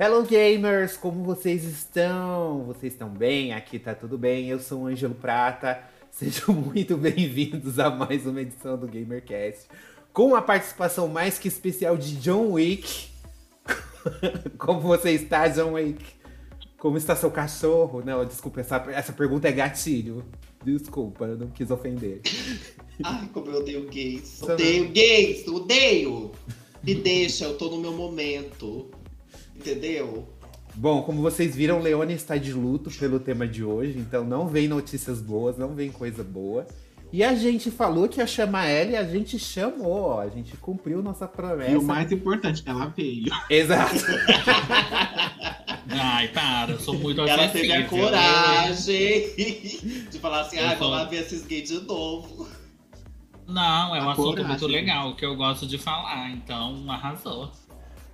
Hello gamers, como vocês estão? Vocês estão bem? Aqui tá tudo bem. Eu sou o Ângelo Prata. Sejam muito bem-vindos a mais uma edição do GamerCast, com a participação mais que especial de John Wick. como você está, John Wick? Como está seu cachorro? Não, desculpa, essa, essa pergunta é gatilho. Desculpa, eu não quis ofender. Ai, como eu odeio gays. Odeio gays, odeio! Me deixa, eu tô no meu momento. Entendeu? Bom, como vocês viram, Leone está de luto pelo tema de hoje, então não vem notícias boas, não vem coisa boa. E a gente falou que ia chamar ela e a gente chamou, ó, a gente cumpriu nossa promessa. E o mais importante, ela veio. Exato. Ai, para, eu sou muito Ela teve a acessível. coragem de falar assim, ai, vou lá ver esses gays de novo. Não, é um A assunto coragem. muito legal que eu gosto de falar, então arrasou.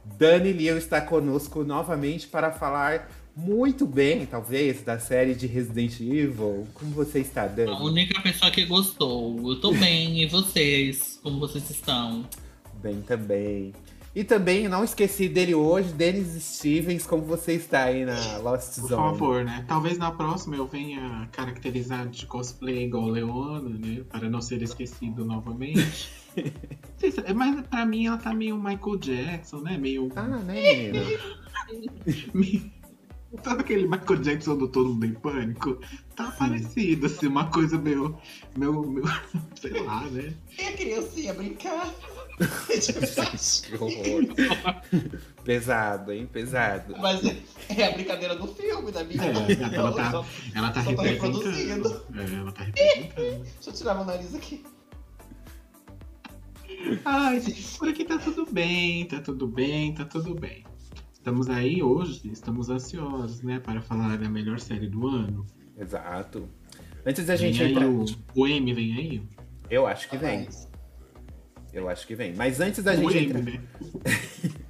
Dani Liu está conosco novamente para falar muito bem, talvez, da série de Resident Evil. Como você está, Dani? A única pessoa que gostou. Eu tô bem, e vocês? Como vocês estão? Bem também. E também, não esqueci dele hoje, Denis Stevens, como você está aí na Lost Por Zone? favor, né? Talvez na próxima eu venha caracterizado de cosplay igual Leona, né? Para não ser esquecido novamente. Mas pra mim ela tá meio Michael Jackson, né? Meio. Ah, né, menina? Sabe aquele Michael Jackson do Todo Mundo em Pânico? Tá parecido, assim, uma coisa meio. meu, meu sei lá, né? E a criancinha brincar. que horror. Pesado, hein? Pesado. Mas é- é a brincadeira do filme, da minha. É, ela tá- Ela tá Só tô representando. reproduzindo. É, ela tá representando. Deixa eu tirar meu nariz aqui. Ai, gente, por aqui tá tudo bem, tá tudo bem, tá tudo bem. Estamos aí hoje, estamos ansiosos, né, para falar da melhor série do ano. Exato. Antes da Vem gente aí entrar. o, o M vem aí? Eu acho que vem. Mas- Eu acho que vem. Mas antes da o gente M, entrar. né?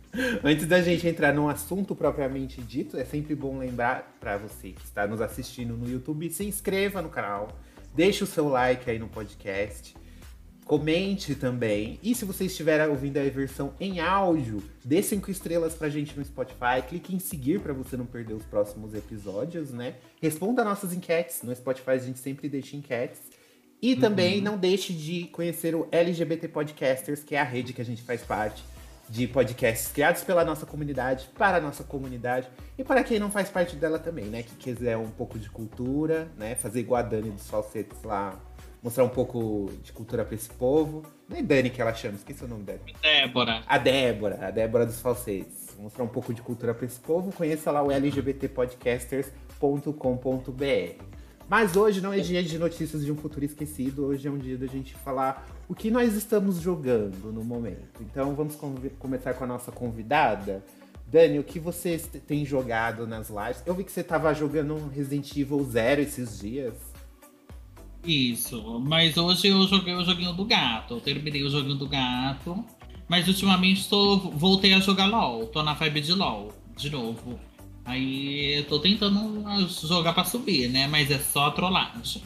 Antes da gente entrar num assunto propriamente dito, é sempre bom lembrar para você que está nos assistindo no YouTube, se inscreva no canal, deixe o seu like aí no podcast, comente também. E se você estiver ouvindo a versão em áudio, dê cinco estrelas pra gente no Spotify, clique em seguir para você não perder os próximos episódios, né? Responda nossas enquetes, no Spotify a gente sempre deixa enquetes. E também não deixe de conhecer o LGBT Podcasters, que é a rede que a gente faz parte de podcasts criados pela nossa comunidade, para a nossa comunidade e para quem não faz parte dela também, né? Que quiser um pouco de cultura, né? Fazer igual a Dani dos falsetes lá, mostrar um pouco de cultura para esse povo. Não é Dani que ela chama, esqueci o nome dela. Débora. A Débora, a Débora dos falsetes. Mostrar um pouco de cultura para esse povo, conheça lá o lgbtpodcasters.com.br. Mas hoje não é dia de notícias de um futuro esquecido, hoje é um dia da gente falar o que nós estamos jogando no momento. Então vamos começar com a nossa convidada. Dani, o que você tem jogado nas lives? Eu vi que você tava jogando um Resident Evil Zero esses dias. Isso. Mas hoje eu joguei o joguinho do gato. Eu terminei o joguinho do gato. Mas ultimamente tô, voltei a jogar LOL. Tô na vibe de LOL, de novo. Aí eu tô tentando jogar pra subir, né? Mas é só trollagem.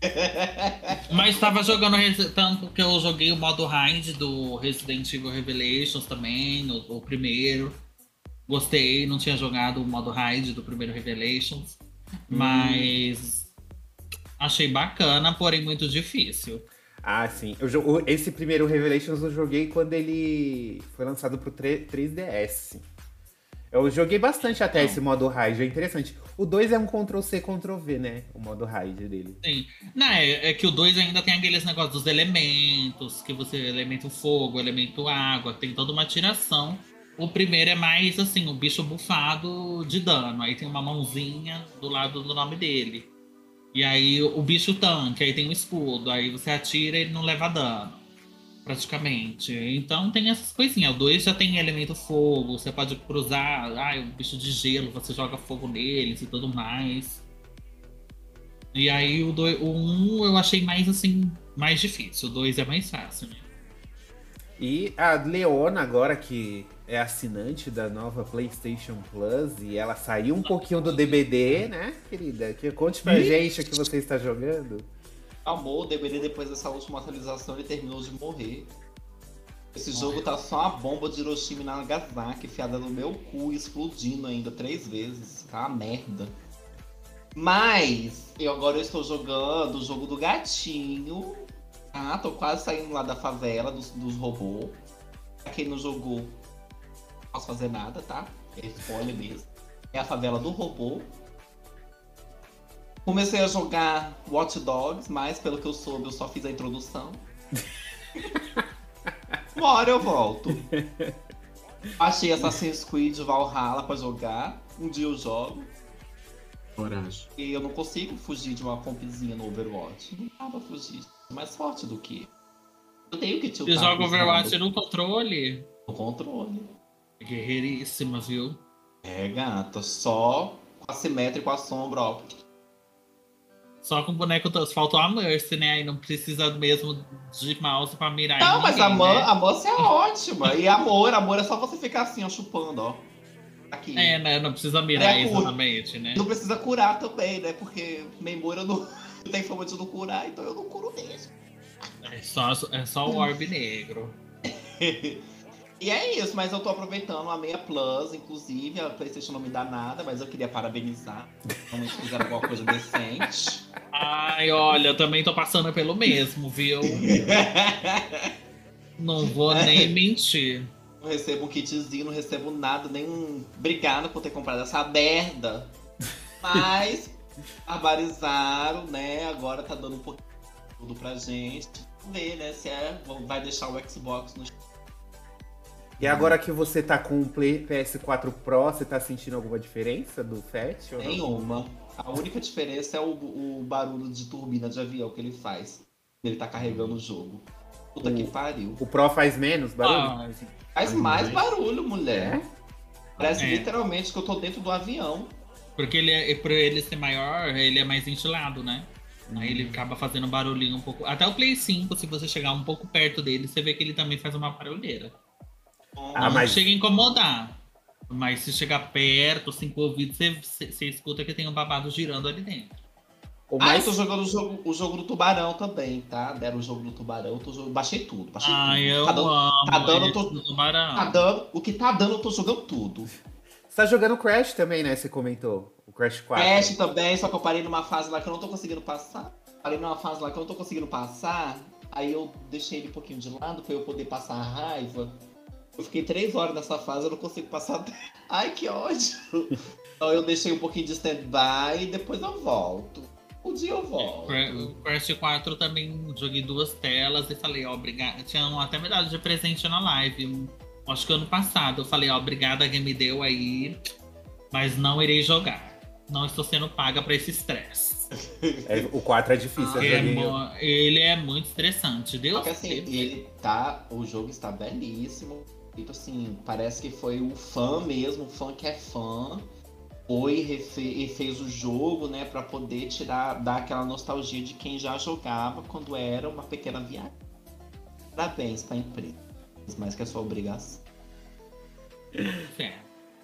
Mas tava jogando tanto que eu joguei o modo Raid do Resident Evil Revelations também, o, o primeiro. Gostei, não tinha jogado o modo Raid do primeiro Revelations. Mas achei bacana, porém muito difícil. Ah, sim. Eu, esse primeiro Revelations eu joguei quando ele foi lançado pro 3, 3DS. Eu joguei bastante até esse modo raid, é interessante. O 2 é um Ctrl-C, Ctrl-V, né? O modo raid dele. Sim. Não, é, é que o 2 ainda tem aqueles negócios dos elementos, que você elemento fogo, elemento água, tem toda uma tiração. O primeiro é mais assim, o bicho bufado de dano. Aí tem uma mãozinha do lado do nome dele. E aí o bicho tanque, aí tem um escudo, aí você atira e ele não leva dano. Praticamente. Então tem essas coisinhas. O 2 já tem elemento fogo, você pode cruzar, ah, o bicho de gelo, você joga fogo neles e tudo mais. E aí o 1 dois- o um eu achei mais assim, mais difícil. O 2 é mais fácil, né? E a Leona, agora que é assinante da nova PlayStation Plus, e ela saiu um pouquinho do DBD, né, querida? Que, conte pra gente o que você está jogando. Amor, o DVD depois dessa última atualização ele terminou de morrer. Esse jogo tá só uma bomba de Hiroshima e Nagasaki enfiada no meu cu e explodindo ainda três vezes. Tá uma merda. Mas eu agora estou jogando o jogo do gatinho. Ah, tô quase saindo lá da favela dos, dos robôs. Pra quem não jogou, posso fazer nada, tá? É spoiler mesmo. É a favela do robô. Comecei a jogar Watch Dogs, mas pelo que eu soube, eu só fiz a introdução. Uma hora eu volto. Achei Assassin's Creed Valhalla pra jogar. Um dia eu jogo. Coragem. E eu não consigo fugir de uma compzinha no Overwatch. Não dá pra fugir. Mais forte do que. Eu tenho que Você tiltar. joga pros Overwatch no controle. No controle. Guerreiríssima, viu? É, gata. Só com assimétrico a sombra, ó. Só com o boneco. to- Faltou a Mercy, né? Aí não precisa mesmo de mouse pra mirar Não, mas ninguém, a, man, né? a Mercy é ótima. E amor, amor é só você ficar assim, ó, chupando, ó. Aqui. É, né? Não precisa mirar É exatamente, né? Não precisa curar também, né? Porque memória não tem fama de não curar, então eu não curo mesmo. É só, é só o orbe negro. E é isso, mas eu tô aproveitando a meia Plus, inclusive. A PlayStation não me dá nada, mas eu queria parabenizar. Realmente fizeram alguma coisa decente. Ai, olha, eu também tô passando pelo mesmo, viu? Não vou nem mentir. Não recebo um kitzinho, não recebo nada, nem um obrigado por ter comprado essa merda. Mas barbarizaram, né? Agora tá dando um pouquinho de tudo pra gente. Vamos ver, né? Se é, vai deixar o Xbox no E agora que você tá com o Play PS4 Pro, você tá sentindo alguma diferença do Fat? ou não? Nenhuma. A única diferença é o, o barulho de turbina de avião que ele faz. Ele tá carregando o jogo. Puta que pariu. O Pro faz menos barulho? Ah, Faz mais barulho, mulher. Parece É. literalmente que eu tô dentro do avião. porque ele é, por ele ser maior, ele é mais ventilado, né? Aí ele acaba fazendo barulhinho um pouco. Até o Play 5, se você chegar um pouco perto dele, você vê que ele também faz uma barulheira. Ah, não mas- chega a incomodar. Mas se chegar perto, assim, com o ouvido, você, você, escuta que tem um babado girando ali dentro. O Ah, mais eu tô jogando o jogo, o jogo do tubarão também, tá? Deram o jogo do tubarão, eu tô jogando, baixei tudo, baixei Ai, tudo. eu tá dando, amo tá dando, tô- do tubarão. tá dando, o que tá dando, eu tô jogando tudo. Você tá jogando Crash também, né? Você comentou. O Crash 4. Crash também, só que eu parei numa fase lá que eu não tô conseguindo passar. Parei numa fase lá que eu não tô conseguindo passar. Aí eu deixei ele um pouquinho de lado pra eu poder passar a raiva. Eu fiquei três horas nessa fase, eu não consigo passar. Ai, que ódio! Então eu deixei um pouquinho de stand-by e depois eu volto. Um dia eu volto. Cra- O Crash 4 também joguei duas telas e falei, ó, obrigado. Tinham até me dado de presente na live. Acho que ano passado. Eu falei, ó, obrigada que me deu aí, mas não irei jogar. Não estou sendo paga pra esse estresse. É, o 4 é difícil. Ele é, joguei- mo- ele é muito estressante. Deus Só que assim, ele tá. O jogo está belíssimo. Tipo assim, parece que foi o fã mesmo, o fã que é fã. Foi e fez o jogo, né, pra poder tirar, dar aquela nostalgia de quem já jogava quando era uma pequena viagem. Parabéns pra empresa. Mais que a sua obrigação. É.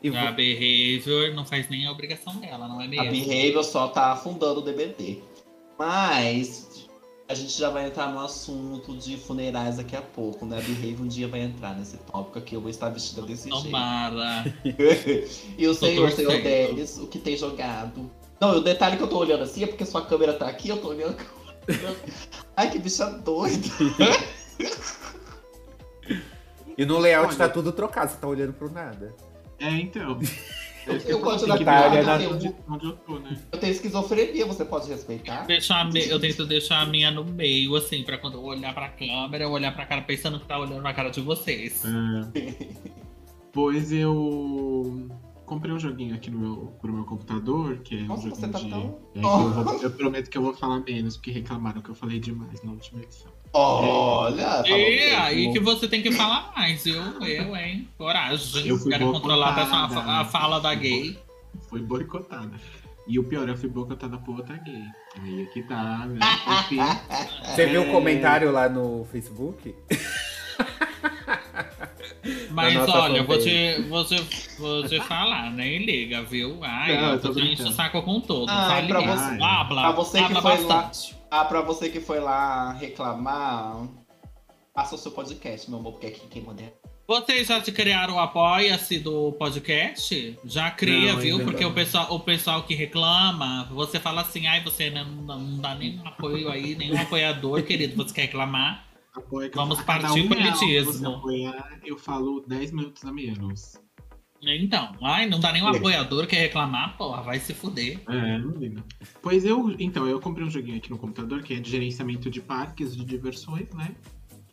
E A Behavior não faz nem a obrigação dela, não é A mesmo? Behavior só tá afundando o DBD. Mas a gente já vai entrar no assunto de funerais daqui a pouco, né? A Behavior um dia vai entrar nesse tópico aqui. Eu vou estar vestida desse jeito. Tomara. E o senhor, senhor. Denis, o que tem jogado? Não, o detalhe que eu tô olhando assim é porque sua câmera tá aqui, eu tô olhando. Ai, que bicha doida. E no layout Olha. tá tudo trocado, você tá olhando pro nada. É, então. Eu- eu gosto da Natália, ver né? onde, onde eu tô, né? Eu tenho esquizofrenia, você pode respeitar? Deixar a me- Eu tento deixar a minha no meio, assim, pra quando eu olhar pra câmera, eu olhar pra cara pensando que tá olhando na cara de vocês. É. Pois eu comprei um joguinho aqui no meu, pro meu computador, que é um Nossa, joguinho você tá de. tão- É, eu, vou- eu prometo que eu vou falar menos, porque reclamaram que eu falei demais na última edição. Olha, falou mesmo. aí que você tem que falar mais, viu? Eu, hein? Coragem. Eu fui Quero controlar a, a fala da gay. Foi boicotada. E o pior, eu fui boicotada por outra gay. Aí aqui tá, né? Enfim, Você viu o É. comentário lá no Facebook? Mas olha, te, vou te falar, nem liga, viu? Ai, Não, eu eu tô brincando. o saco com todo. Ai, pra você- Habla, pra você que habla foi lá- bastante. Ah, pra você que foi lá reclamar, Faça o seu podcast, meu amor, porque aqui quem manda é. Vocês já te criaram o apoia-se do podcast? Já cria, Não, viu? ainda Porque o pessoal, o pessoal que reclama, você fala assim, ai, você não, não, dá nenhum apoio aí, nenhum apoiador, querido. Você quer reclamar? Apoia que Vamos partir pro real que elitismo. apoiar, eu falo 10 minutos a menos. Então, ai, não dá nenhum Legal. apoiador, quer reclamar, porra, vai se fuder. É, não liga. Pois eu, então, eu comprei um joguinho aqui no computador que é de gerenciamento de parques de diversões, né?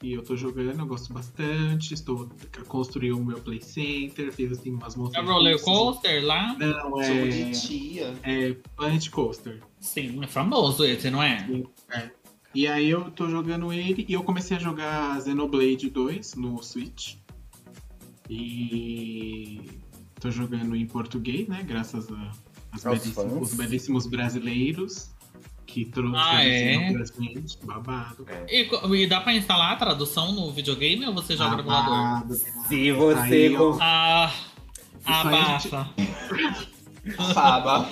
E eu tô jogando, eu gosto bastante. Estou construí o meu play center, fiz assim umas É montanhas. roller russas. coaster lá? Não, Jogo de é, tia. é Planet Coaster. Sim, é famoso esse, não é? E aí eu tô jogando ele e eu comecei a jogar Xenoblade 2 no Switch. E tô jogando em português, né? Graças a as Aos belíssimos- belíssimos brasileiros que trouxeram Ah, é? pra gente. Babado. E, co- e dá pra instalar a tradução no videogame ou você joga no emulador? Babado. Se você. Aí, cons- Ah, abafa. Faba.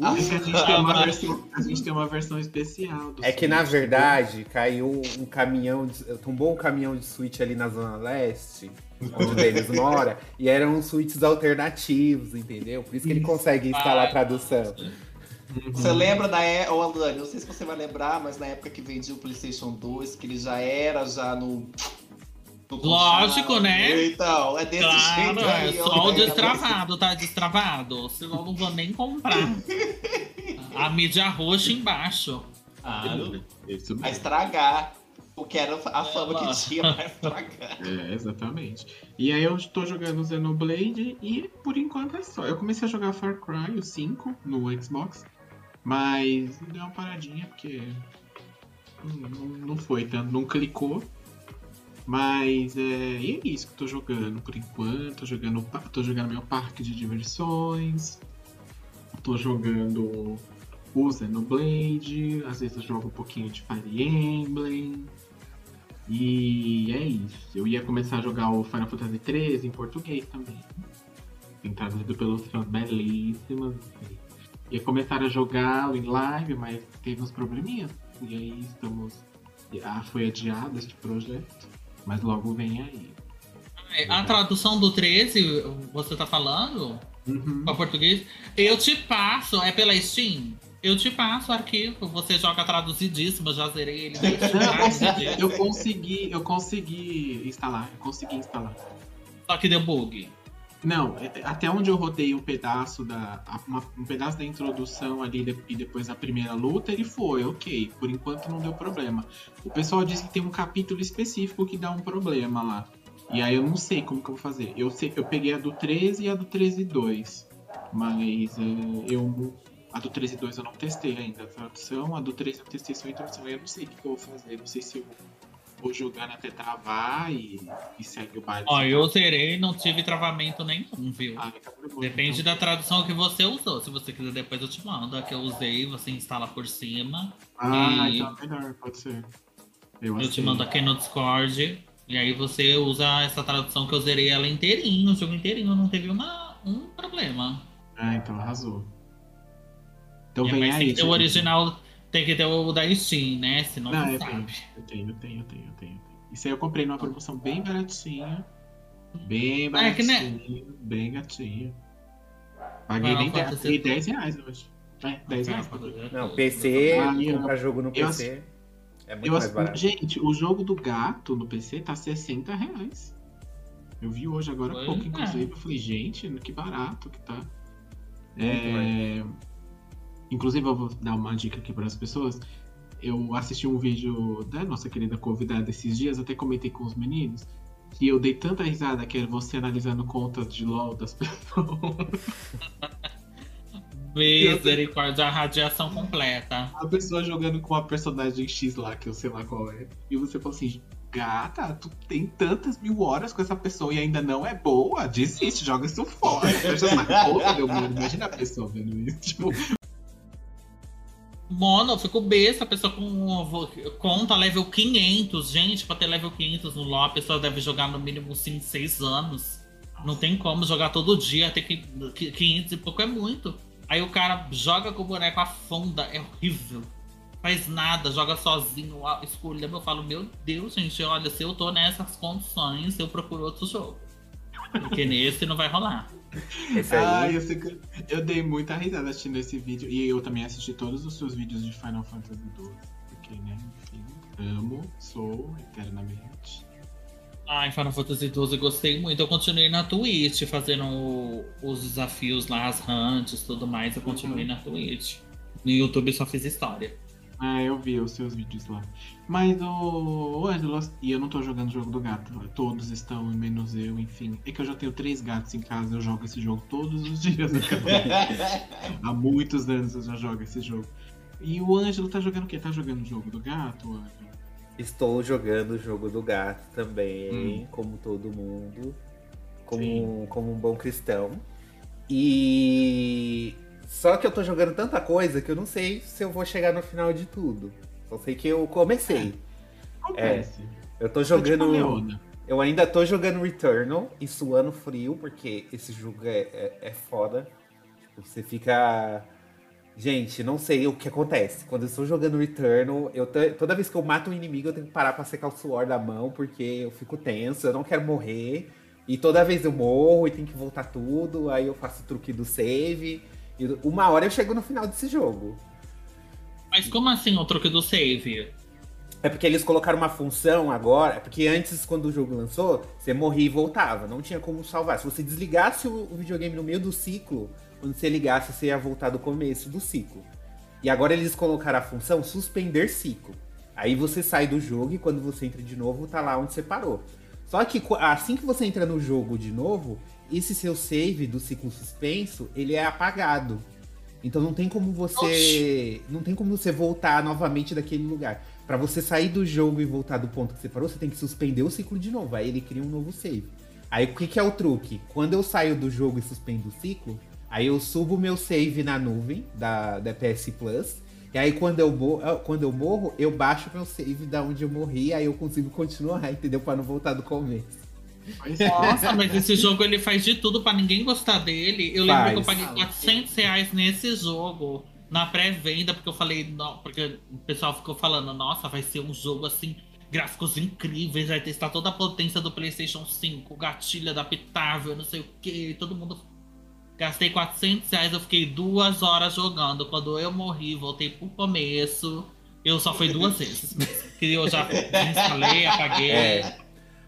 É que a gente tem uma versão, a gente tem uma versão especial do É que na verdade caiu um caminhão, de, tombou um caminhão de Switch ali na Zona Leste, onde o Denis mora, e eram Switches alternativos, entendeu? Por isso que ele consegue instalar a tradução. Uhum. Você lembra da época, ô Alane, não sei se você vai lembrar, mas na época que vendia o PlayStation 2, que ele já era já no. no Lógico, né? Então, é desse Claro, jeito é aí. ó, só o né? destravado, tá destravado. Senão eu não vou nem comprar. A mídia roxa embaixo. Claro, Isso vai mesmo. estragar. O que era a fama Ela- que tinha vai estragar. É, exatamente. E aí eu tô jogando Xenoblade e por enquanto é só. Eu comecei a jogar Far Cry, o 5, no Xbox, mas deu uma paradinha porque não, não- foi tanto, não clicou. Mas é, e é isso que eu tô jogando por enquanto. Tô jogando, tô jogando meu parque de diversões. Tô jogando o Xenoblade. Às vezes eu jogo um pouquinho de Fire Emblem. E é isso. Eu ia começar a jogar o Final Fantasy XIII em português também. Tem traduzido pelos fãs belíssimos. Ia começar a jogá-lo em live, mas teve uns probleminhas. E aí estamos. Ah, foi adiado este projeto. Mas logo vem aí. A tradução do 13, você tá falando? Uhum. Para português? Eu te passo, é pela Steam? Eu te passo o arquivo, você joga traduzidíssimo, já zerei ele. eu consegui, eu consegui, instalar, eu consegui instalar. Só que deu bug. Não, é- até onde eu rodei um pedaço da. uma- um pedaço da introdução ali de- e depois a primeira luta, ele foi, ok. Por enquanto não deu problema. O pessoal disse que tem um capítulo específico que dá um problema lá. E aí eu não sei como que eu vou fazer. Eu sei eu peguei a do 13 e a do 13.2. Mas é, eu. A do 13.2 eu não testei ainda a tradução. A do 13 eu testei só a introdução. Eu não sei o que que eu vou fazer. Não sei se eu vou jogando até travar e, e segue o baile. Ó, eu zerei não tive travamento nenhum, viu? Ah, então tá Depende então. da tradução que você usou. Se você quiser, depois eu te mando. A que eu usei, você instala por cima. Ah, E- então é melhor, pode ser. Eu, Eu te aceito. mando aqui no Discord. E aí você usa essa tradução que eu zerei ela inteirinho, o jogo inteirinho, não teve uma, um problema. Ah, então arrasou. Então É, vem mas aí. tem que ter o original, tem que ter o da Steam, né? Senão Não, não eu sabe. tenho, eu tenho, eu tenho, eu tenho, eu tenho. Isso aí eu comprei numa promoção bem baratinha. Bem Ah, é que, baratinha, né? bem gatinha. Paguei nem 10, Fantasy paguei 10 reais hoje. É, 10 reais. Não, PC, Ah, eu- comprar jogo no eu PC é muito Eu, mais barato. gente, o jogo do gato no PC tá 60 reais. Eu vi hoje agora há pouco, é. inclusive. Eu falei, gente, que barato que tá. É... Inclusive, eu vou dar uma dica aqui para as pessoas. Eu assisti um vídeo da nossa querida convidada esses dias, até comentei com os meninos, que eu dei tanta risada que era você analisando contas de LOL das pessoas. Misericórdia, a radiação completa. A pessoa jogando com a personagem X lá, que eu sei lá qual é. E você fala assim, gata, tu tem tantas mil horas com essa pessoa e ainda não é boa? Desiste, joga isso fora. Fecha essa meu mundo. Imagina a pessoa vendo isso. Tipo, Mono, eu fico besta, a pessoa com conta level 500. Gente, pra ter level 500 no LoL, a pessoa deve jogar no mínimo 5, 6 anos. Não tem como jogar todo dia, ter que 500 e pouco é muito. Aí o cara joga com o boneco, afunda, é horrível. faz nada, joga sozinho, escolha. Eu falo, meu Deus, gente, olha, se eu tô nessas condições, eu procuro outro jogo. Porque nesse não vai rolar. Esse aí... Ah, eu, que eu dei muita risada assistindo esse vídeo. E eu também assisti todos os seus vídeos de Final Fantasy XII. Porque, né, enfim, amo, sou eternamente. Ai, Final Fantasy XII gostei muito. Eu continuei na Twitch fazendo os desafios lá, as hunts e tudo mais. Eu continuei uhum. na Twitch. No YouTube só fiz história. Ah, eu vi os seus vídeos lá. Mas o, o Angelo, e eu não tô jogando o jogo do gato. Todos estão, menos eu, enfim. É que eu já tenho três gatos em casa, eu jogo esse jogo todos os dias. Há muitos anos eu já jogo esse jogo. E o Ângelo tá jogando o quê? Tá jogando o jogo do gato, Ângelo? Estou jogando o jogo do gato também, hum. como todo mundo. Como, como um bom cristão. E só que eu tô jogando tanta coisa que eu não sei se eu vou chegar no final de tudo. Só sei que eu comecei. É, é eu tô jogando. Tipo eu ainda tô jogando Returnal e suando frio, porque esse jogo é, é, é foda. Tipo, você fica. Gente, não sei o que acontece. Quando eu estou jogando Returnal, eu toda vez que eu mato um inimigo, eu tenho que parar pra secar o suor da mão, porque eu fico tenso, eu não quero morrer. E toda vez eu morro e tem que voltar tudo, aí eu faço o truque do save. E uma hora eu chego no final desse jogo. Mas como assim o truque do save? É porque eles colocaram uma função agora. É porque antes, quando o jogo lançou, você morria e voltava. Não tinha como salvar. Se você desligasse o videogame no meio do ciclo, quando você ligasse, você ia voltar do começo do ciclo. E agora eles colocaram a função suspender ciclo. Aí você sai do jogo e quando você entra de novo, tá lá onde você parou. Só que assim que você entra no jogo de novo, esse seu save do ciclo suspenso, ele é apagado. Então não tem como você, Oxi. não tem como você voltar novamente daquele lugar. Para você sair do jogo e voltar do ponto que você parou, você tem que suspender o ciclo de novo. Aí ele cria um novo save. Aí o que, que é o truque? Quando eu saio do jogo e suspendo o ciclo, aí eu subo meu save na nuvem da, da PS Plus. E aí quando eu, morro, quando eu morro, eu baixo meu save da onde eu morri, aí eu consigo continuar, entendeu? Para não voltar do começo. Nossa, mas esse jogo ele faz de tudo para ninguém gostar dele. Eu lembro que eu paguei 400 reais nesse jogo na pré-venda, porque eu falei, não, porque o pessoal ficou falando, nossa, vai ser um jogo assim, gráficos incríveis, vai testar toda a potência do PlayStation 5, gatilho adaptável, não sei o que, todo mundo. Gastei 400 reais, eu fiquei duas horas jogando. Quando eu morri, voltei pro começo. Eu só fui duas vezes. Que eu já instalei, apaguei. É.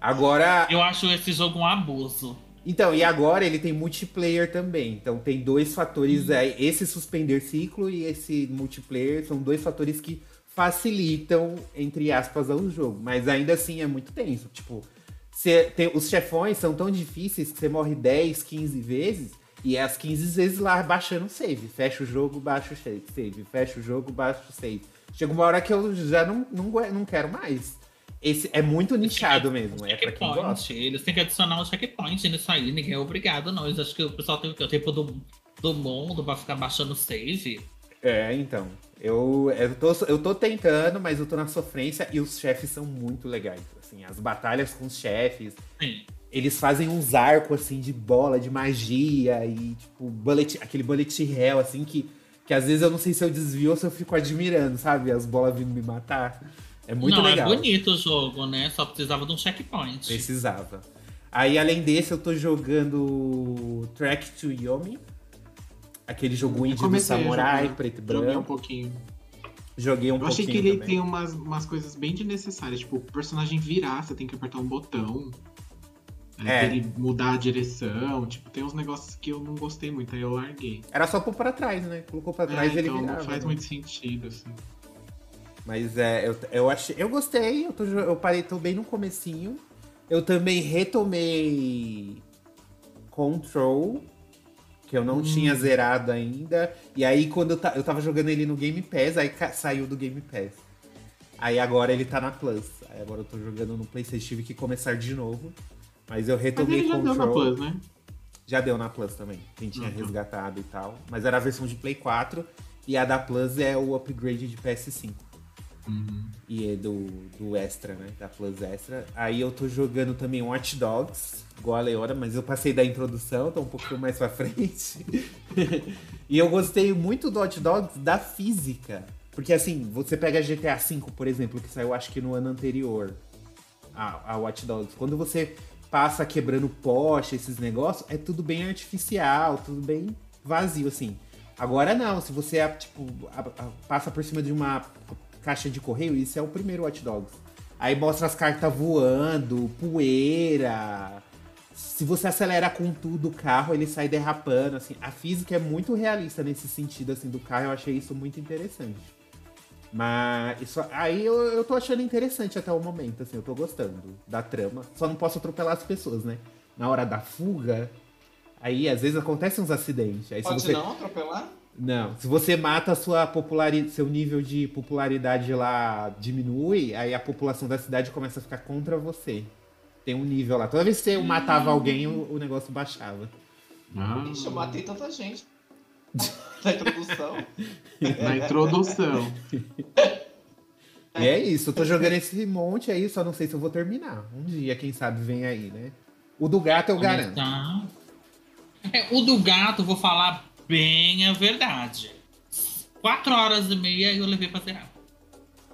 Agora. Eu acho esse jogo um abuso. Então, e agora ele tem multiplayer também. Então tem dois fatores aí. Uhum. Esse suspender ciclo e esse multiplayer são dois fatores que facilitam, entre aspas, o jogo. Mas ainda assim é muito tenso. Tipo, tem, os chefões são tão difíceis que você morre 10, 15 vezes. E é as 15 vezes lá baixando o save. Fecha o jogo, baixa o save. Fecha o jogo, baixa o save. Chega uma hora que eu já não, não, não quero mais. Esse é muito nichado mesmo, é pra quem gosta. Eles têm que adicionar um checkpoint nisso aí, ninguém é obrigado, não. Eles acham que o pessoal tem o tempo do, do mundo pra ficar baixando save. É, então. Eu, eu, tô, eu tô tentando, mas eu tô na sofrência e os chefes são muito legais. Assim, as batalhas com os chefes. Sim. Eles fazem uns arcos assim de bola, de magia e tipo, bullet, aquele bullet hell, assim, que, que às vezes eu não sei se eu desvio ou se eu fico admirando, sabe? As bolas vindo me matar. É muito Não, é legal. é bonito o jogo, né? Só precisava de um checkpoint. Precisava. Aí, além desse, eu tô jogando Track to Yomi. Aquele jogo indie do samurai, preto e branco. Joguei um pouquinho. Joguei um eu pouquinho. Eu achei que ele também. tem umas, umas coisas bem desnecessárias. Tipo, o personagem virar, você tem que apertar um botão. É, é. Ele mudar a direção. Tipo, tem uns negócios que eu não gostei muito, aí eu larguei. Era só pôr pra trás, né? Colocou pra trás é, e ele então virava. Não faz né? muito sentido, assim. Mas é, eu, eu achei. Eu gostei, eu, tô, eu parei tô bem no comecinho. Eu também retomei Control, que eu não hum. tinha zerado ainda. E aí, quando eu, eu tava jogando ele no Game Pass, aí saiu do Game Pass. Aí agora ele tá na Plus. Aí agora eu tô jogando no PlayStation, tive que começar de novo. Mas eu retomei Mas ele Control. Já deu na Plus, né? Já deu na Plus também. Quem tinha uhum. resgatado e tal. Mas era a versão de Play 4. E a da Plus é o upgrade de PS5. Uhum. E é do, do Extra, né? Da Plus Extra. Aí eu tô jogando também Watch Dogs, igual a Leora, mas eu passei da introdução, tô um pouquinho mais pra frente. e eu gostei muito do Watch Dogs da física. Porque assim, você pega GTA V, por exemplo, que saiu acho que no ano anterior a, a Watch Dogs. Quando você passa quebrando poste, esses negócios, é tudo bem artificial, tudo bem vazio, assim. Agora não, se você tipo, passa por cima de uma caixa de correio, isso é o primeiro Watch Dogs. Aí mostra as cartas voando, poeira. Se você acelera com tudo o carro, ele sai derrapando, assim. A física é muito realista nesse sentido, assim, do carro. Eu achei isso muito interessante. Mas isso aí eu, eu tô achando interessante até o momento, assim, eu tô gostando da trama. Só não posso atropelar as pessoas, né? Na hora da fuga, aí às vezes acontecem uns acidentes. Aí, Pode você... não atropelar? Não, se você mata a sua popularidade, seu nível de popularidade lá diminui, aí a população da cidade começa a ficar contra você. Tem um nível lá. Toda vez que você matava alguém, o, o negócio baixava. Ah, Ixi, eu matei tanta gente. Na introdução. na introdução. E é isso, eu tô jogando esse monte aí, só não sei se eu vou terminar. Um dia, quem sabe, vem aí, né? O do gato eu garanto. Tá. É, o do gato, vou falar bem a verdade. Quatro horas e meia eu levei pra zerar.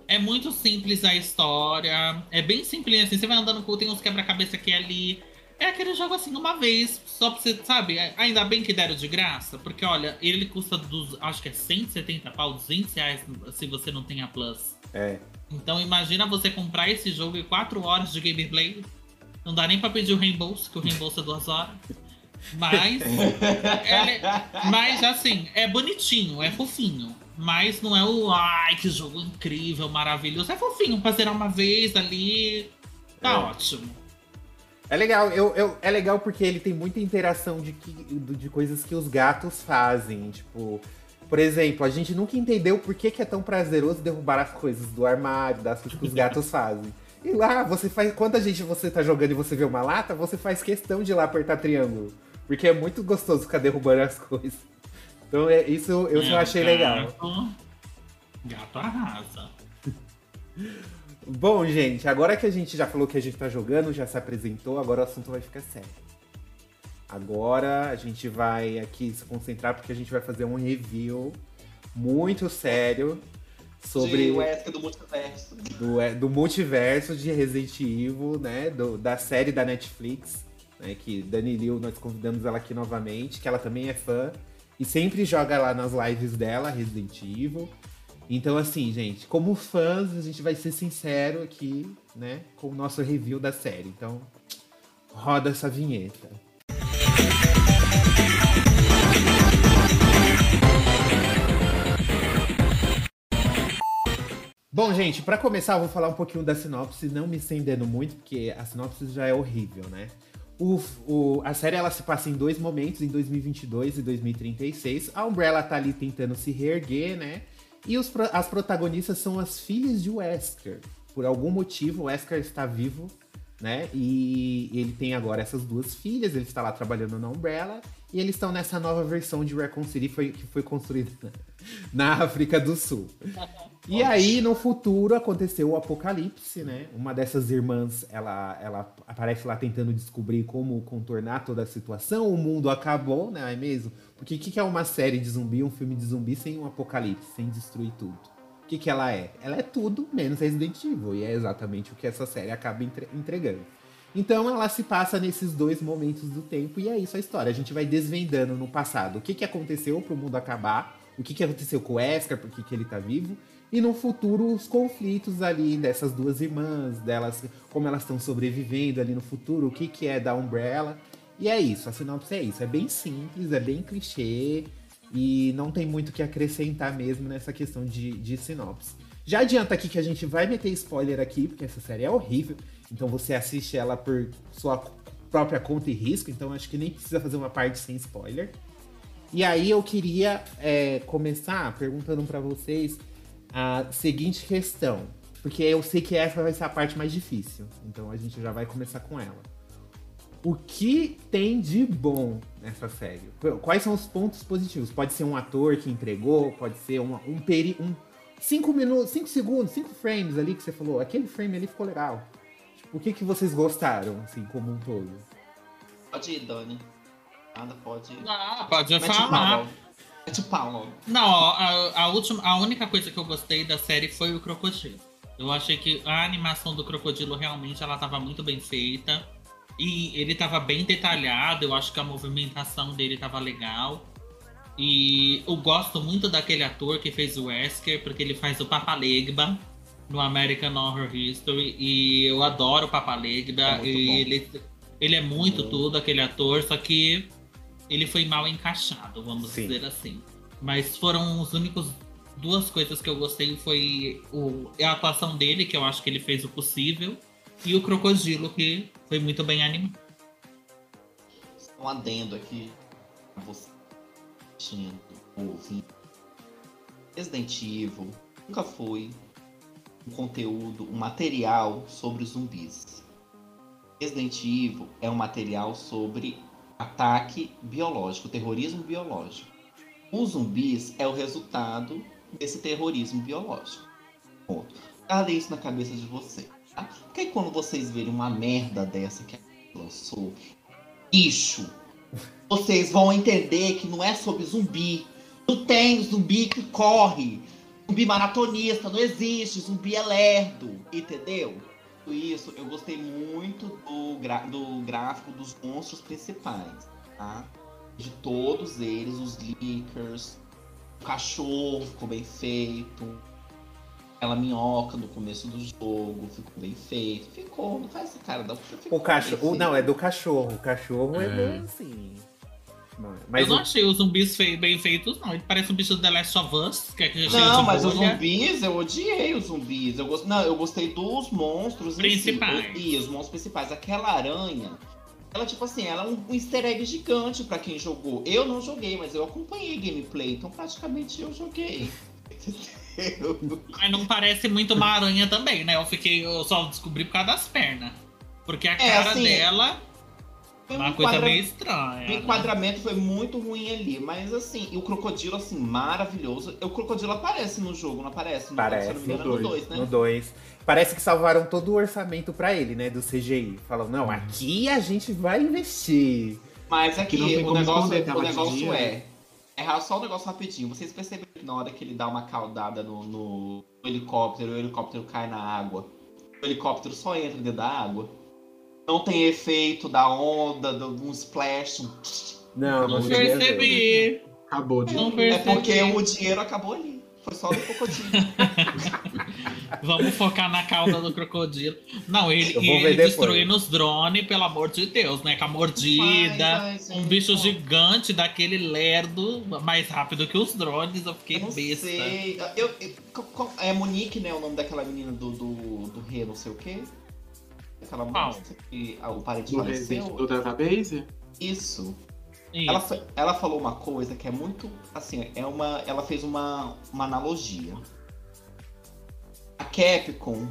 É muito simples a história. É bem simples assim. Você vai andando com tem uns quebra-cabeça aqui e ali. É aquele jogo assim, uma vez, só pra você, sabe? Ainda bem que deram de graça, porque olha, ele custa dos, acho que é 170 pau, 200 reais se você não tem a Plus. É. Então imagina você comprar esse jogo em 4 horas de gameplay. Não dá nem pra pedir o reembolso, que o reembolso é 2 horas. Mas, mas assim, é bonitinho, é fofinho. Mas não é o ai, que jogo incrível, maravilhoso. É fofinho pra zerar uma vez ali. Tá É. ótimo. É legal, eu, eu- é legal porque ele tem muita interação de, que- de coisas que os gatos fazem. Tipo, por exemplo, a gente nunca entendeu por que, que é tão prazeroso derrubar as coisas do armário, das coisas que os gatos fazem. E lá, você faz. Quando gente você tá jogando e você vê uma lata, você faz questão de ir lá apertar triângulo. Porque é muito gostoso ficar derrubando as coisas. Então, é, isso eu, eu É, achei legal. Gato, arrasa. Bom, gente, agora que a gente já falou que a gente tá jogando, já se apresentou, agora o assunto vai ficar sério. Agora a gente vai aqui se concentrar porque a gente vai fazer um review muito sério sobre De Wesker do multiverso. do, é, do multiverso de Resident Evil, né? do- da série da Netflix, né? Que Dani Liu, nós convidamos ela aqui novamente, que ela também é fã e sempre joga lá nas lives dela Resident Evil. Então, assim, gente, como fãs, a gente vai ser sincero aqui, né? Com o nosso review da série. Então, roda essa vinheta. Bom, gente, pra começar, eu vou falar um pouquinho da sinopse, não me estendendo muito, porque a sinopse já é horrível, né? O, o- a série ela se passa em dois momentos, em 2022 e 2036. A Umbrella tá ali tentando se reerguer, né? E os as protagonistas são as filhas de Wesker. Por algum motivo, Wesker está vivo, né? E ele tem agora essas duas filhas, ele está lá trabalhando na Umbrella. E eles estão nessa nova versão de Raccoon City foi- que foi construída na África do Sul. E aí, no futuro, aconteceu o apocalipse, né? Uma dessas irmãs, ela, ela aparece lá tentando descobrir como contornar toda a situação. O mundo acabou, né? É mesmo? Porque o que, que é uma série de zumbi, um filme de zumbi sem um apocalipse, sem destruir tudo? O que, que ela é? Ela é tudo menos Resident Evil. E é exatamente o que essa série acaba entre- entregando. Então ela se passa nesses dois momentos do tempo e é isso a história. A gente vai desvendando no passado o que, que aconteceu pro mundo acabar, o que, que aconteceu com o Wesker, por que, que ele tá vivo, e no futuro os conflitos ali dessas duas irmãs, delas, como elas estão sobrevivendo ali no futuro, o que, que é da Umbrella. E é isso, a sinopse é isso. É bem simples, é bem clichê e não tem muito o que acrescentar mesmo nessa questão de, de sinopse. Já adianta aqui que a gente vai meter spoiler aqui, porque essa série é horrível. Então você assiste ela por sua própria conta e risco, então acho que nem precisa fazer uma parte sem spoiler. E aí eu queria é, começar perguntando pra vocês a seguinte questão, porque eu sei que essa vai ser a parte mais difícil, então a gente já vai começar com ela. O que tem de bom nessa série? Quais são os pontos positivos? Pode ser um ator que entregou, pode ser um, um peri, um cinco minutos, cinco segundos, cinco frames ali que você falou, aquele frame ali ficou legal. Tipo, o que que vocês gostaram, assim, como um todo? Pode ir, Dani. Nada pode ir. Ah, pode Mete falar. bala. De pau. Não, ó, a, a, última, a única coisa que eu gostei da série foi o crocodilo. Eu achei que a animação do crocodilo realmente ela estava muito bem feita. E ele estava bem detalhado, eu acho que a movimentação dele estava legal. E eu gosto muito daquele ator que fez o Wesker, porque ele faz o Papa Legba no American Horror History. E eu adoro o Papa Legba. É e ele, ele é muito tudo, aquele ator, só que ele foi mal encaixado, vamos Sim. dizer assim. Mas foram os únicos duas coisas que eu gostei foi o, a atuação dele, que eu acho que ele fez o possível, e o crocodilo, que foi muito bem animado. Um adendo aqui você ouvindo. Resident Evil nunca foi um conteúdo, um material sobre zumbis. Resident Evil é um material sobre ataque biológico, terrorismo biológico. Os zumbis é o resultado desse terrorismo biológico. Ponto. Guardem isso na cabeça de vocês. Tá? Porque quando vocês verem uma merda dessa que lançou, bicho, vocês vão entender que não é sobre zumbi. Não tem zumbi que corre. Zumbi maratonista, não existe. Zumbi é lerdo, entendeu? Isso, eu gostei muito do, do gráfico dos monstros principais, tá? De todos eles, os leakers, o cachorro ficou bem feito, aquela minhoca no começo do jogo ficou bem feito. Ficou, não faz essa cara da. O cachorro. Não, é do cachorro. O cachorro é, é bem assim. Mas eu não achei os zumbis fei bem feitos, não. Ele parece um bicho do The Last of Us, que é que Não, mas os zumbis, eu odiei os zumbis. Eu gost... Não, eu gostei dos monstros principais. Si. E os monstros principais. Aquela aranha, ela, tipo assim, ela é um easter egg gigante para quem jogou. Eu não joguei, mas eu acompanhei gameplay, então praticamente eu joguei. mas não parece muito uma aranha também, né? Eu fiquei. Eu só descobri por causa das pernas. Porque a é, cara assim, dela uma coisa meio estranha. O né? enquadramento né? foi muito ruim ali, mas assim, e o crocodilo, assim, maravilhoso. O crocodilo aparece no jogo, não aparece? No aparece, no 2, né? No 2. Parece que salvaram todo o orçamento para ele, né, do CGI. Falam, não, uhum. aqui a gente vai investir. Mas aqui, o negócio, o negócio é... É só um negócio rapidinho. Vocês perceberam que na hora que ele dá uma caudada no, no helicóptero, o helicóptero cai na água. O helicóptero só entra dentro da água não tem efeito da onda, de um splash. Não, não, não percebi. Acabou de não É porque o dinheiro acabou ali. Foi só do crocodilo. Vamos focar na cauda do crocodilo. Não, ele, ele destruindo os drones, pelo amor de Deus, né? Com a mordida. Um bicho pô. gigante daquele lerdo, mais rápido que os drones. Eu fiquei eu besta. Sei. Eu, eu, é Monique, né? O nome daquela menina do, do, do rei, não sei o quê aquela música que o parente do faleceu. Do database? Isso. Ela, ela falou uma coisa que é muito. Assim, é uma, ela fez uma, uma analogia. A Capcom.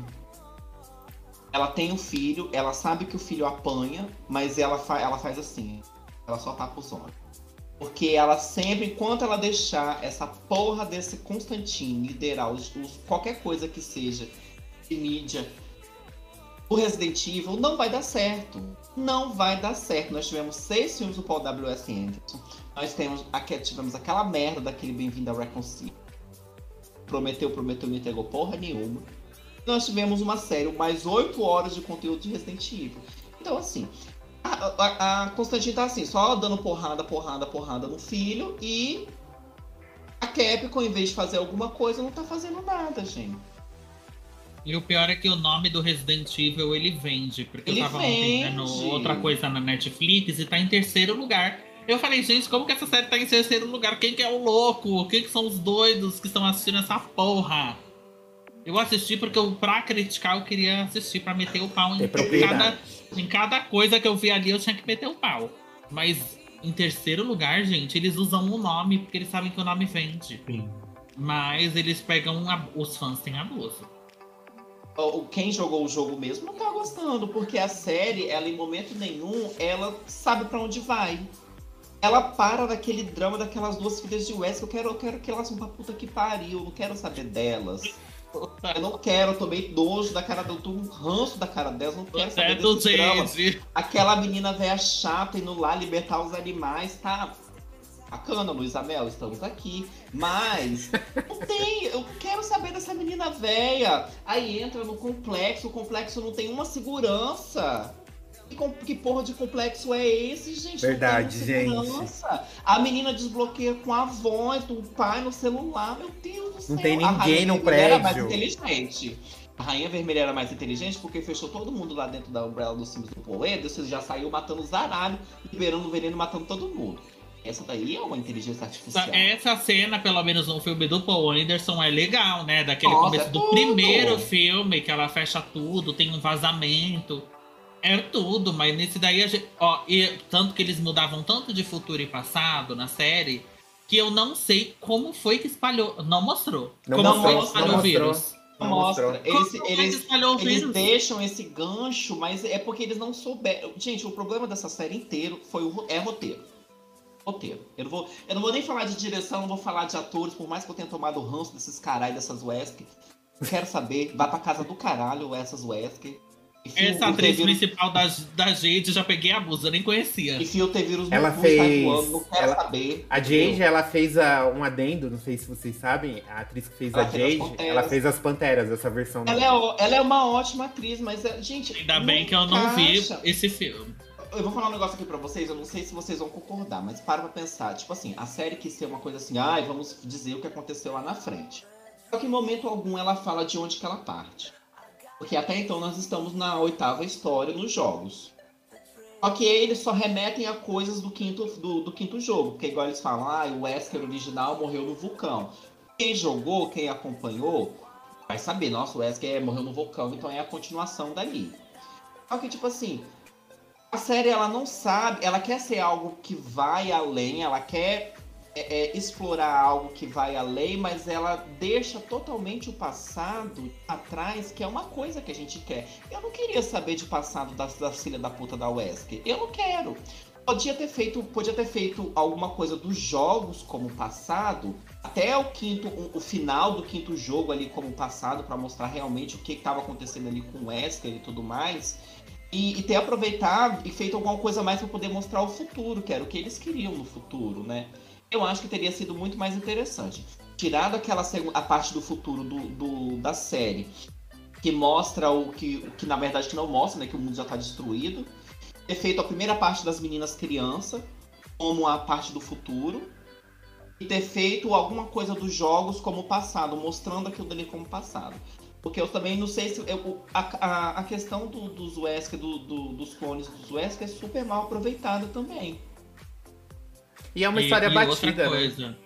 Ela tem um filho, ela sabe que o filho apanha, mas ela, fa, ela faz assim. Ela só tapa os olhos. Porque ela sempre, enquanto ela deixar essa porra desse Constantine liderar os, os, qualquer coisa que seja de mídia o Resident Evil não vai dar certo. Não vai dar certo. Nós tivemos seis filmes do Paul W.S. Anderson. Nós temos, tivemos aquela merda daquele Bem-vindo a Recon City. Prometeu, prometeu, não entregou porra nenhuma. Nós tivemos uma série, mais oito horas de conteúdo de Resident Evil. Então, assim, a, a, a Constantine tá assim, só dando porrada, porrada, porrada no filho e a Capcom, em vez de fazer alguma coisa, não tá fazendo nada, gente. E o pior é que o nome do Resident Evil ele vende. Porque ele eu tava vende. vendo outra coisa na Netflix e tá em terceiro lugar. Eu falei, gente, como que essa série tá em terceiro lugar? Quem que é o louco? Quem que são os doidos que estão assistindo essa porra? Eu assisti porque eu, pra criticar eu queria assistir pra meter o pau em cada, em cada coisa que eu vi ali eu tinha que meter o pau. Mas em terceiro lugar, gente, eles usam o nome porque eles sabem que o nome vende. Sim. Mas eles pegam. A, os fãs têm abuso quem jogou o jogo mesmo não tá gostando, porque a série, ela em momento nenhum, ela sabe para onde vai. Ela para daquele drama daquelas duas filhas de Wes, que eu quero, eu quero que elas vão pra puta que pariu, eu não quero saber delas. Eu não quero, eu tomei nojo da cara dela, tô um ranço da cara delas, não quero saber desse drama. Aquela menina velha chata indo lá libertar os animais, tá? Bacana, Luísa Mel, estamos aqui. Mas não tem. Eu quero saber dessa menina velha. Aí entra no complexo, o complexo não tem uma segurança. Que, porra de complexo é esse, gente? Verdade, segurança. A menina desbloqueia com a voz do pai no celular. Meu Deus do céu. Não tem ninguém no Vermelha Era mais prédio. inteligente. A Rainha Vermelha era mais inteligente porque fechou todo mundo lá dentro da Umbrella dos filmes do Paul Anderson, já saiu matando os zaralhos, liberando o veneno, matando todo mundo. Essa daí é uma inteligência artificial. Essa cena, pelo menos no filme do Paul Anderson, é legal, né? Daquele Nossa, começo é do primeiro filme, que ela fecha tudo, tem um vazamento. É tudo, mas nesse daí a gente. Ó, e tanto que eles mudavam tanto de futuro e passado na série, que eu não sei como foi que espalhou. Não mostrou. Não como mostrou, foi que não espalhou o mostrou. vírus. Não Mostra. mostrou. Eles, eles, eles deixam esse gancho, mas é porque eles não souberam. Gente, o problema dessa série inteiro foi o, é roteiro. Roteiro. Eu não, vou, eu não vou nem falar de direção, não vou falar de atores, por mais que eu tenha tomado o ranço desses carai dessas Wesker. Quero saber, vá pra casa do caralho, essas Wesker. Essa atriz principal da, da Jade, já peguei a musa, eu nem conhecia. Enfia o T-Vírus no Ela cu, fez- voando, não quero ela- saber. A Jade, ela fez a- um adendo, não sei se vocês sabem, a atriz que fez Ela a Jade, ela fez as Panteras, essa versão Ela é, ela é uma ótima atriz, mas, é- gente. Ainda bem que eu não vi encaixa. esse filme. Eu vou falar um negócio aqui pra vocês, eu não sei se vocês vão concordar, mas para pra pensar. Tipo assim, a série quis ser uma coisa assim, ai, vamos dizer o que aconteceu lá na frente. Só que em momento algum ela fala de onde que ela parte. Porque até então nós estamos na oitava história nos jogos. Só que eles só remetem a coisas do quinto, do, do quinto jogo. Porque igual eles falam, ah, o Wesker original morreu no vulcão. Quem jogou, quem acompanhou, vai saber, nossa, o Wesker morreu no vulcão, então é a continuação dali. Só que, tipo assim, a série ela não sabe, ela quer ser algo que vai além, ela quer é, é, explorar algo que vai além, mas ela deixa totalmente o passado atrás, que é uma coisa que a gente quer. Eu não queria saber de passado da, da filha da puta da Wesker. Eu não quero. Podia ter feito, podia ter feito alguma coisa dos jogos como passado, até o quinto, o, o final do quinto jogo ali como passado, para mostrar realmente o que estava acontecendo ali com Wesker e tudo mais. E, e ter aproveitado e feito alguma coisa mais para poder mostrar o futuro, que era o que eles queriam no futuro, né? Eu acho que teria sido muito mais interessante. Tirado aquela a parte do futuro do, do- da série, que mostra o que, que na verdade que não mostra, né? Que o mundo já está destruído. Ter feito a primeira parte das meninas criança, como a parte do futuro. E ter feito alguma coisa dos jogos como passado, mostrando aquilo dali como passado. Porque eu também não sei se. eu- a, a, a questão do, dos Wesker, do, do- dos clones dos Wesker é super mal aproveitada também. E é uma E- história e batida. Outra né? coisa.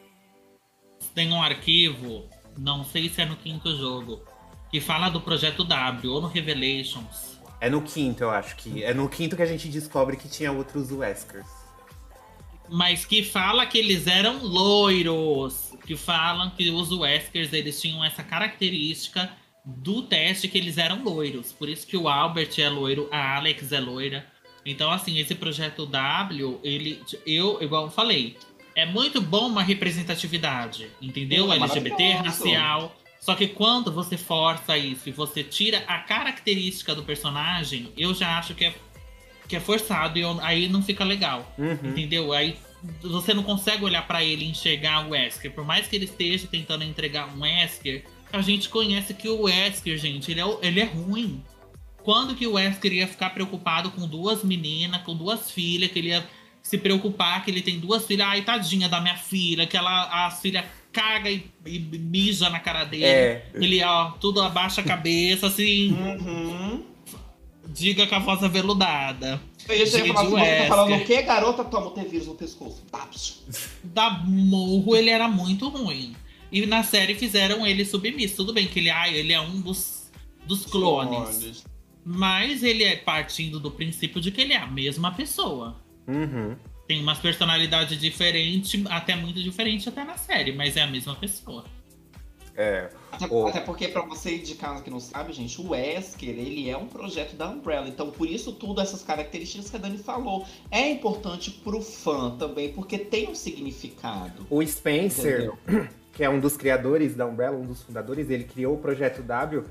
Tem um arquivo, não sei se é no quinto jogo, que fala do projeto W ou no Revelations. É no quinto, eu acho que. É no quinto que a gente descobre que tinha outros Weskers. Mas que fala que eles eram loiros. Que falam que os Weskers eles tinham essa característica do teste que eles eram loiros. Por isso que o Albert é loiro, a Alex é loira. Então, assim, esse projeto W, ele. Eu, igual eu falei, é muito bom uma representatividade, entendeu? É LGBT, racial. Só que quando você força isso e você tira a característica do personagem, eu já acho que é, que é forçado e eu- aí não fica legal. Uhum. Entendeu? Aí você não consegue olhar pra ele e enxergar o Wesker. Por mais que ele esteja tentando entregar um Wesker, a gente conhece que o Wesker, gente, ele é, ele é ruim. Quando que o Wesker ia ficar preocupado com duas meninas, com duas filhas, que ele ia se preocupar que ele tem duas filhas, ai, tadinha da minha filha, que ela, as filhas caga e, e mija na cara dele. É. Ele, ó, tudo abaixa a cabeça, assim, Uhum. diga com a voz aveludada. Eu ia falar assim, o você tá Wesker. falando o quê, garota? Toma o no pescoço. Paps. da morro, ele era muito ruim. E na série fizeram ele submisso. Tudo bem que ele, ah, ele é um dos, dos clones. Mas ele é partindo do princípio de que ele é a mesma pessoa. Uhum. Tem umas personalidades diferentes, até muito diferente até na série, mas é a mesma pessoa. É. Até, Oh. até porque, pra você de casa que não sabe, gente, o Wesker, ele é um projeto da Umbrella. Então, por isso tudo, essas características que a Dani falou. É importante pro fã também, porque tem um significado. O Spencer, Entendeu? que é um dos criadores da Umbrella, um dos fundadores, ele criou o projeto W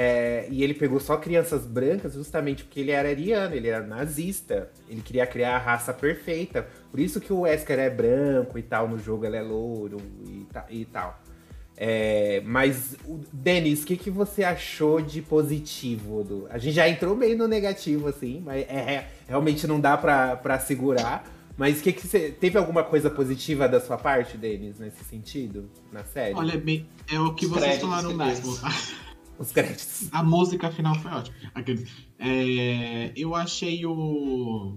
É, e ele pegou só crianças brancas justamente porque ele era ariano, ele era nazista. Ele queria criar a raça perfeita. Por isso que o Wesker é branco e tal, no jogo ele é louro e, ta- e tal. É, mas, Denis, o que, que você achou de positivo? Do... A gente já entrou meio no negativo, assim, mas é, é- realmente não dá pra segurar. Mas que que você, teve alguma coisa positiva da sua parte, Denis, nesse sentido, na série? Olha, bem, é o que Os vocês créditos falaram mesmo. Os créditos. A música final foi ótima. É, eu achei o.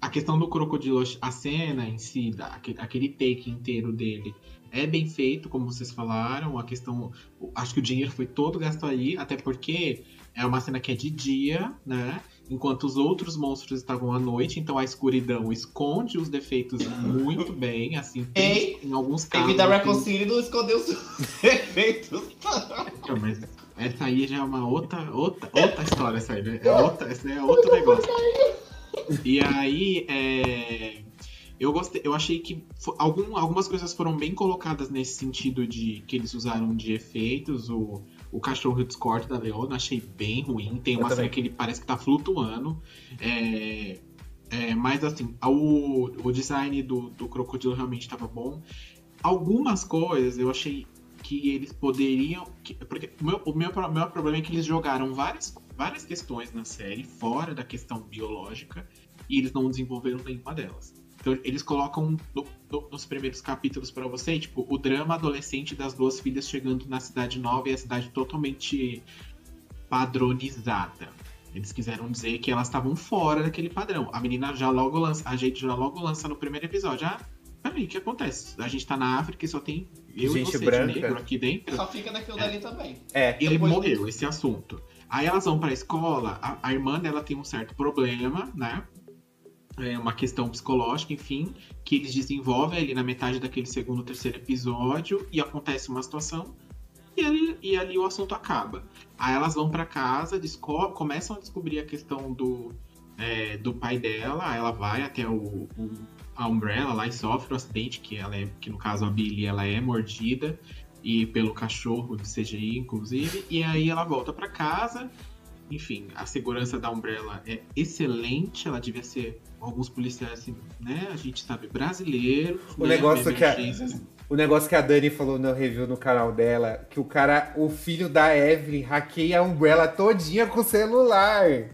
A questão do crocodilo, a cena em si, da- aquele, aquele take inteiro dele, é bem feito, como vocês falaram. A questão. Acho que o dinheiro foi todo gasto aí, até porque é uma cena que é de dia, né? Enquanto os outros monstros estavam à noite, então a escuridão esconde os defeitos muito bem, assim, Ei, em alguns casos. Teve da assim, Reconcile não escondeu os efeitos. Não, mas essa aí já é uma outra, outra, outra história, essa aí, né? É outra, esse é outro negócio. E aí, é, eu gostei, eu achei que algum, algumas coisas foram bem colocadas nesse sentido de que eles usaram de efeitos. O, o cachorro Discord da Leona achei bem ruim. Tem uma cena que ele parece que tá flutuando. É, é, mas assim, o, o design do, do crocodilo realmente estava bom. Algumas coisas eu achei que eles poderiam. que- porque o meu, o meu, meu problema é que eles jogaram várias, várias questões na série fora da questão biológica e eles não desenvolveram nenhuma delas. Então eles colocam no- no- nos primeiros capítulos pra você, tipo, o drama adolescente das duas filhas chegando na cidade nova e a cidade totalmente padronizada. Eles quiseram dizer que elas estavam fora daquele padrão. A menina já logo lança, a gente já logo lança no primeiro episódio. Ah, peraí, o que acontece? A gente tá na África e só tem eu Gente e você branca. de negro aqui dentro. Só fica naquilo dali também. É, Ele Depois- morreu, esse assunto. Aí elas vão pra escola, a, a irmã dela tem um certo problema, né? É uma questão psicológica, enfim, que eles desenvolvem ali na metade daquele segundo, terceiro episódio, e acontece uma situação, e ali, e ali o assunto acaba. Aí elas vão pra casa, começam a descobrir a questão do, é, do pai dela, ela vai até o, o- a Umbrella lá e sofre o acidente, que ela é, que no caso a Billy, ela é mordida, e pelo cachorro do CGI, inclusive. E aí ela volta pra casa. Enfim, a segurança da Umbrella é excelente. Ela devia ser alguns policiais, assim, né? A gente sabe, brasileiro. O né? negócio que a-. O negócio que a Dani falou no review no canal dela, que o cara, o filho da Evelyn, hackeia a Umbrella todinha com o celular.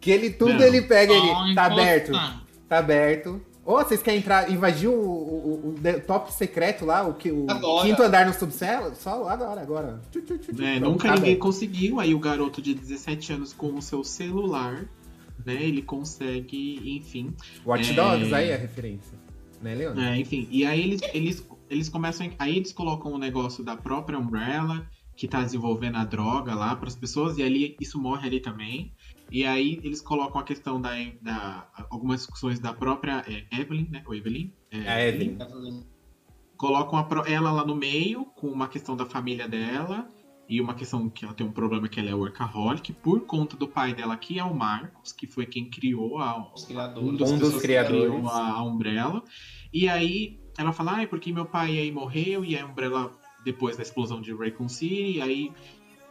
Que ele, tudo Não. ele pega, ele, tá aberto, tá aberto. Ô, vocês querem entrar, invadir o, o, o- top secreto lá, o, que, o Agora. quinto andar no subsolo? Só agora, agora. Tchu, tchu, tchu. É, nunca ninguém aberto. conseguiu. Aí o garoto de 17 anos com o seu celular, né? Ele consegue, enfim. Watch É. Dogs, aí a referência. Né, Leandro? É, enfim, e aí eles, eles, eles começam. Aí eles colocam o negócio da própria Umbrella, que tá desenvolvendo a droga lá para as pessoas, e ali isso morre ali também. E aí eles colocam a questão da. da algumas discussões da própria é, Evelyn, né? Ou Evelyn? É, A Evelyn. colocam a pro- ela lá no meio, com uma questão da família dela. E uma questão que ela tem um problema que ela é workaholic, por conta do pai dela, que é o Marcos, que foi quem criou a, um dos, Um dos criadores. criou a, a Umbrella. E aí ela fala, ah, é porque meu pai aí morreu e a Umbrella, depois da explosão de Raycon City, aí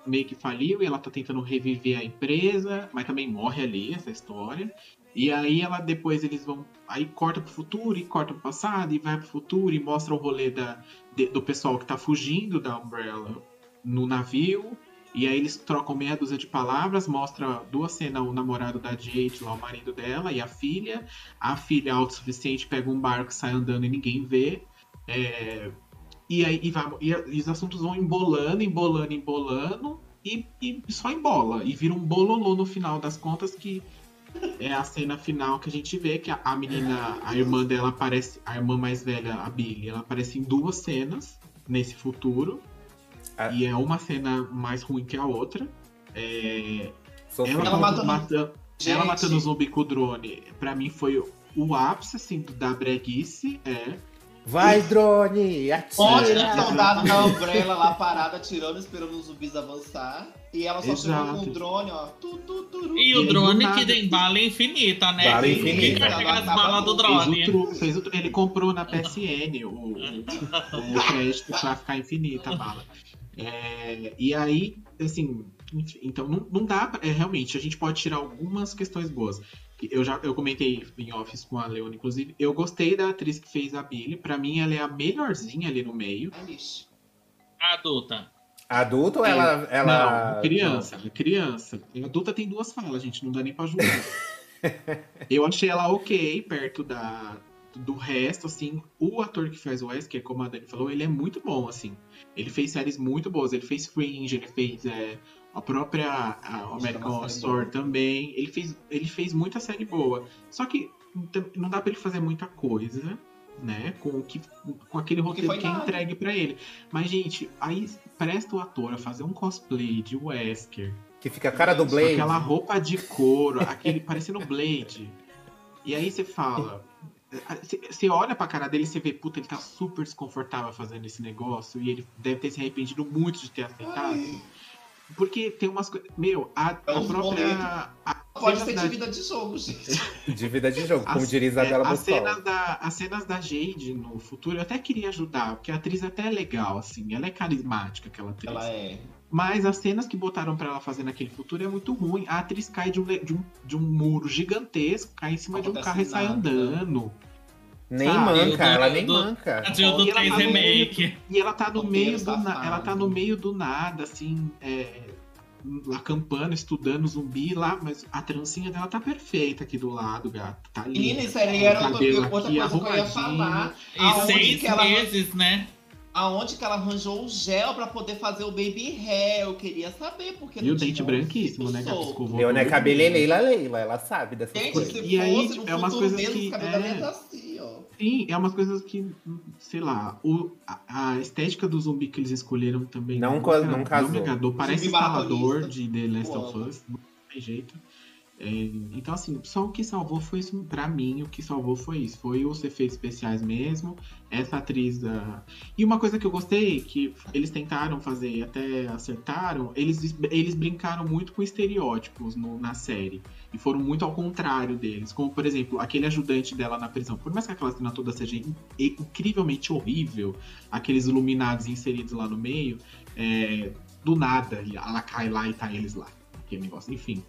meio que faliu e ela tá tentando reviver a empresa, mas também morre ali essa história. E aí ela depois eles vão. Aí corta pro futuro e corta pro passado e vai pro futuro e mostra o rolê da, de- do pessoal que tá fugindo da Umbrella no navio. E aí eles trocam meia dúzia de palavras, mostra duas cenas, o namorado da Jade, lá o marido dela, e a filha. A filha autossuficiente pega um barco, sai andando e ninguém vê. É, e aí e vai, e, e os assuntos vão embolando, embolando, embolando, e, e só embola. E vira um bololô no final das contas que é a cena final que a gente vê que a, a menina, a irmã dela aparece, a irmã mais velha, a Billy, ela aparece em duas cenas nesse futuro. Ah. E é uma cena mais ruim que a outra. É, ela, Ela mata- mata- mata- Gente. ela matando o zumbi com o drone, pra mim foi o ápice assim, do- da breguice. É. Vai, drone! Atira! o soldado da Umbrella lá parado, atirando, esperando os zumbis avançar. E ela só chegou com um drone, ó. Tu, tu, turu. E E o drone que tem bala infinita, né? Bala Quem- infinita. Carrega as balas do Fez o drone? tru- fez o tru- ele comprou na PSN o, o, o crédito pra ficar infinita a bala. É, e aí, assim, Então não, não dá. Pra, é, realmente, a gente pode tirar algumas questões boas. Eu já eu comentei em Office com a Leona, inclusive. Eu gostei da atriz que fez a Billy. Pra mim, ela é a melhorzinha ali no meio. A adulta. Adulta ou ela. É, ela... Não, criança, não. criança. A adulta tem duas falas, gente. Não dá nem pra julgar. eu achei ela ok, perto da, do resto, assim, o ator que faz o Wesker, como a Dani falou, ele é muito bom, assim. Ele fez séries muito boas. Ele fez Fringe, ele fez é, a própria a American Horror Story também. Ele fez, ele fez muita série boa. Só que não dá para ele fazer muita coisa, né? Com, que, com aquele roteiro que, que é entregue para ele. Mas, gente, aí presta o ator a fazer um cosplay de Wesker. Que fica a cara do Blade. aquela roupa de couro, aquele parecendo Blade. E aí você fala, você olha pra cara dele e você vê, puta, ele tá super desconfortável fazendo esse negócio e ele deve ter se arrependido muito de ter aceitado. Ai. Porque tem umas coisas. Meu, a, a própria. A Pode ser da... de vida de jogo, gente. De vida de jogo, como as, diria Isabela é, as cenas da As cenas da Jade no futuro eu até queria ajudar, porque a atriz até é legal, assim. Ela é carismática, aquela atriz. Ela é. Mas as cenas que botaram para ela fazer naquele futuro é muito ruim. A atriz cai de um, de um, de um muro gigantesco, cai em cima de um carro e sai andando. Nem sabe? manca, ela nem do, manca. A Jill do 3 tá Remake. e ela tá no meio do ela tá no meio do nada, assim, é, acampando, estudando zumbi lá, mas a trancinha dela tá perfeita aqui do lado, gato. Tá linda. Isso aí era outra, outra coisa que eu ia falar. E seis meses, ela... né? Aonde que ela arranjou o gel para poder fazer o baby hair. Eu queria saber, porque E o dente branquíssimo, né? Meu, né? Cabeleleila, Leila, ela sabe dessas Gente, coisas. Se e aí, é umas coisas que... É... Assim, ó. Sim, é umas coisas que, sei lá, o, a, a, estética do zumbi que eles escolheram também não, não, não casou. Não me agradou. Parece instalador de The Last of Us, não tem jeito. É, então, assim, só o que salvou foi isso. Pra mim, o que salvou foi isso. Foi os efeitos especiais mesmo. Essa atriz da. E uma coisa que eu gostei, que eles tentaram fazer e até acertaram, eles, eles brincaram muito com estereótipos no, na série. E foram muito ao contrário deles. Como, por exemplo, aquele ajudante dela na prisão. Por mais que aquela cena toda seja incrivelmente horrível, aqueles iluminados inseridos lá no meio, é, do nada, ela cai lá e tá eles lá. Aquele negócio. Enfim.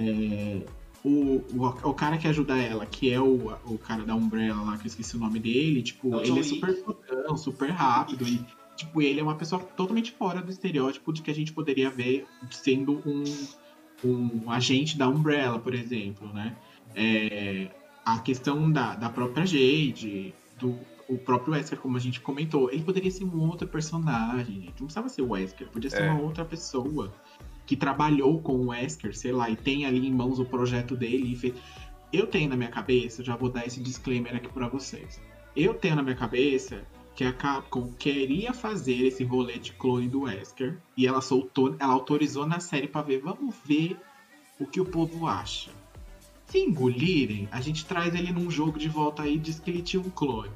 É, o, o, o, cara que ajuda ela, que é o, o cara da Umbrella lá, que eu esqueci o nome dele, tipo, é ele é super fodão, super rápido e, tipo, ele é uma pessoa totalmente fora do estereótipo de que a gente poderia ver sendo um, um agente da Umbrella, por exemplo, né? É, a questão da, da própria Jade, do o próprio Wesker, como a gente comentou, ele poderia ser um outro personagem, gente. Não precisava ser o Wesker, podia ser é. uma outra pessoa que trabalhou com o Wesker, sei lá, e tem ali em mãos o projeto dele fez... Eu tenho na minha cabeça, já vou dar esse disclaimer aqui para vocês. Eu tenho na minha cabeça que a Capcom queria fazer esse rolê de clone do Wesker e ela soltou, ela autorizou na série para ver, vamos ver o que o povo acha. Se engolirem, a gente traz ele num jogo de volta aí e diz que ele tinha um clone.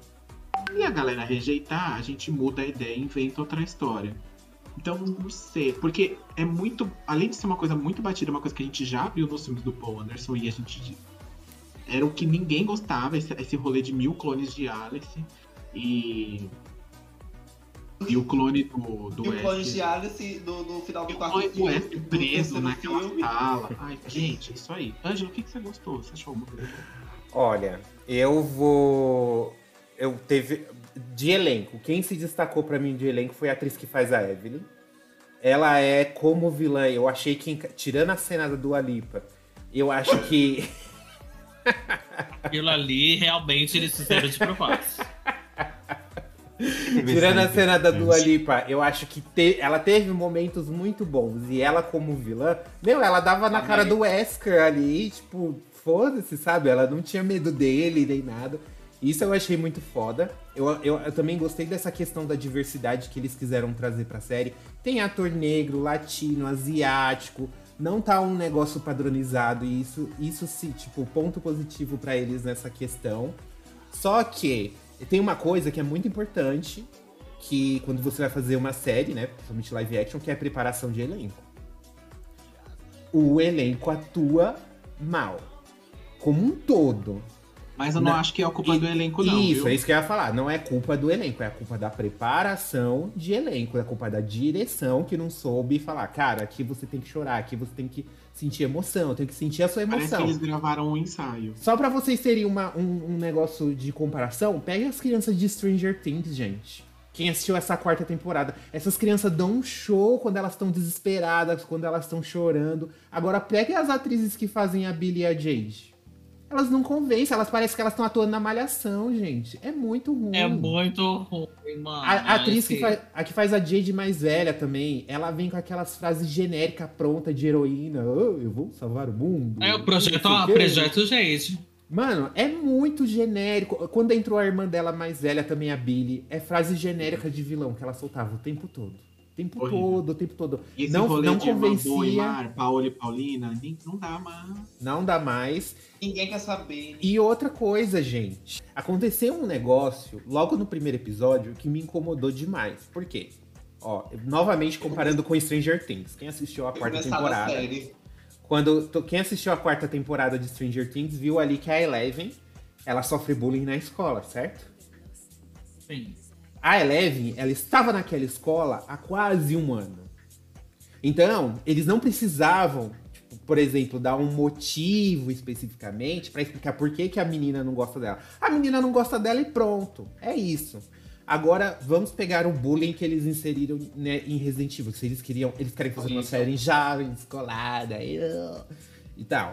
E a galera rejeitar, a gente muda a ideia e inventa outra história. Então, não sei, porque é muito. Além de ser uma coisa muito batida, uma coisa que a gente já viu nos filmes do Paul Anderson e a gente. Era o que ninguém gostava, esse, esse rolê de mil clones de Alice. E. E o clone do, do E o clone de Alice do, do final do quarto filme. O West preso naquela filme. sala. Ai, gente, isso aí. Ângelo, o que, que você gostou? Você achou alguma coisa? Olha, eu vou. Eu teve de elenco, quem se destacou para mim de elenco foi a atriz que faz a Evelyn. Ela é como vilã, eu achei que, tirando a cena da Dua Lipa, eu acho que. Aquilo ali, realmente, eles fizeram de propósito. Tirando a cena da Dua Lipa, eu acho que te, ela teve momentos muito bons. E ela, como vilã, meu, ela dava na cara do Wesker ali, tipo, foda-se, sabe? Ela não tinha medo dele nem nada. Isso eu achei muito foda. Eu, eu, eu, também gostei dessa questão da diversidade que eles quiseram trazer pra série. Tem ator negro, latino, asiático. Não tá um negócio padronizado. E isso, isso sim, tipo, ponto positivo para eles nessa questão. Só que tem uma coisa que é muito importante. Que quando você vai fazer uma série, né? Principalmente live action, que é a preparação de elenco. O elenco atua mal. Como um todo Mas eu não, Não. acho que é a culpa E- do elenco, não. Isso, viu? é isso que eu ia falar. Não é culpa do elenco, é a culpa da preparação de elenco, é a culpa da direção que não soube falar, cara, aqui você tem que chorar, aqui você tem que sentir emoção, tem que sentir a sua Parece emoção. que eles gravaram um ensaio. Só pra vocês terem uma- um, um negócio de comparação, pegue as crianças de Stranger Things, gente. Quem assistiu essa quarta temporada. Essas crianças dão um show quando elas estão desesperadas, quando elas estão chorando. Agora pegue as atrizes que fazem a Billy e a Jade. Elas não convencem, elas parecem que elas estão atuando na malhação, gente. É muito ruim. É muito ruim, mano. A, a atriz que Esse- faz, a que faz a Jade mais velha também, ela vem com aquelas frases genéricas pronta de heroína. "Oh, eu vou salvar o mundo. É o projeto, ó, o quê." projeto gente. Mano, é muito genérico. Quando entrou a irmã dela mais velha, também a Billy, é frase genérica de vilão que ela soltava o tempo todo. O tempo todo, o tempo todo. E esse Não- rolê não de Mambo e convencia. Mar, Paola e Paulina, não dá mais. Não dá mais. Ninguém quer saber. E outra coisa, gente. Aconteceu um negócio logo no primeiro episódio que me incomodou demais. Por quê? Ó, novamente comparando com Stranger Things. Quem assistiu a quarta temporada. Quando quem assistiu a quarta temporada de Stranger Things viu ali que a Eleven ela sofre bullying na escola, certo? Sim. A Eleven, ela estava naquela escola há quase um ano. Então, eles não precisavam, tipo, por exemplo, dar um motivo especificamente pra explicar por que, que a menina não gosta dela. A menina não gosta dela e pronto. É isso. Agora, vamos pegar o bullying que eles inseriram né, em Resident Evil. Se eles queriam, eles querem fazer uma série jovem, descolada e, e tal.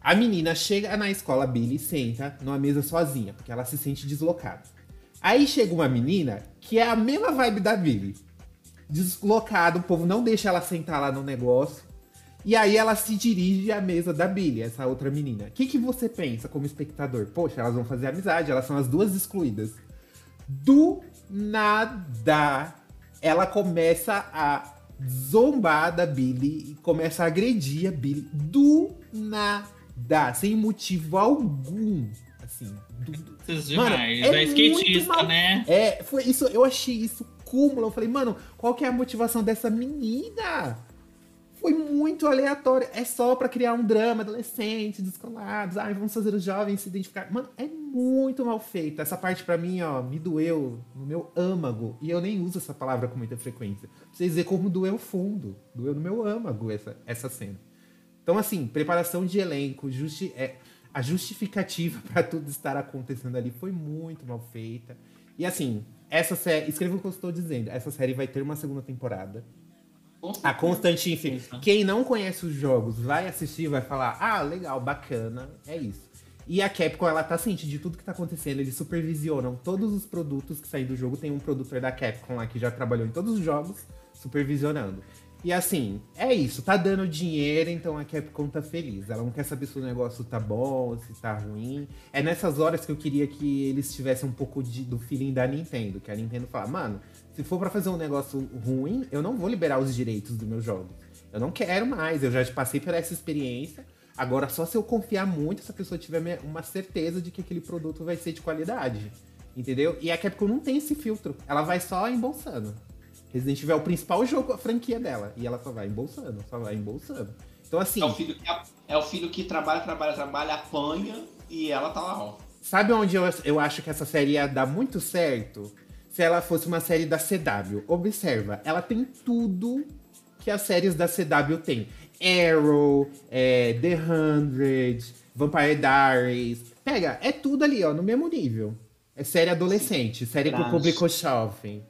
A menina chega na escola Billy e senta numa mesa sozinha, porque ela se sente deslocada. Aí chega uma menina que é a mesma vibe da Billy. Deslocada, o povo não deixa ela sentar lá no negócio. E aí ela se dirige à mesa da Billy, essa outra menina. O que, que você pensa como espectador? Poxa, elas vão fazer amizade, elas são as duas excluídas. Do nada, ela começa a zombar da Billy e começa a agredir a Billy. Do nada, sem motivo algum. Assim, do, Mano, é é skatista, muito mal- né? é, foi isso, eu achei isso cúmulo. Eu falei, mano, qual que é a motivação dessa menina? Foi muito aleatório. É só pra criar um drama, adolescentes, descolados. Ai, vamos fazer os jovens se identificar. Mano, é muito mal feito. Essa parte pra mim, ó, me doeu no meu âmago. E eu nem uso essa palavra com muita frequência. Pra vocês verem como doeu fundo. Doeu no meu âmago essa, essa cena. Então, assim, preparação de elenco, justi é, a justificativa pra tudo estar acontecendo ali foi muito mal feita. E assim, essa série, escreva o que eu estou dizendo, essa série vai ter uma segunda temporada. A Constantine, enfim, quem não conhece os jogos vai assistir, vai falar, ah, legal, bacana, é isso. E a Capcom, ela tá ciente de tudo que tá acontecendo, eles supervisionam todos os produtos que saem do jogo. Tem um produtor da Capcom lá que já trabalhou em todos os jogos, supervisionando. E assim, é isso, tá dando dinheiro, então a Capcom tá feliz. Ela não quer saber se o negócio tá bom, se tá ruim. É nessas horas que eu queria que eles tivessem um pouco de- do feeling da Nintendo, que a Nintendo fala, mano, se for pra fazer um negócio ruim, eu não vou liberar os direitos do meu jogo. Eu não quero mais, eu já passei por essa experiência. Agora, só se eu confiar muito, se a pessoa tiver uma certeza de que aquele produto vai ser de qualidade. Entendeu? E a Capcom não tem esse filtro. Ela vai só embolsando. Resident Evil é o principal jogo, a franquia dela. E ela só vai embolsando, só vai embolsando. Então, assim, É o, filho que, é o filho que trabalha, trabalha, trabalha, apanha e ela tá lá, ó. sabe onde eu, eu acho que essa série ia dar muito certo? Se ela fosse uma série da CW. Observa, ela tem tudo que as séries da CW tem. Arrow, é, The Hundred, Vampire Diaries. Pega, é tudo ali, ó, no mesmo nível. É série adolescente, série pro Trash. público jovem.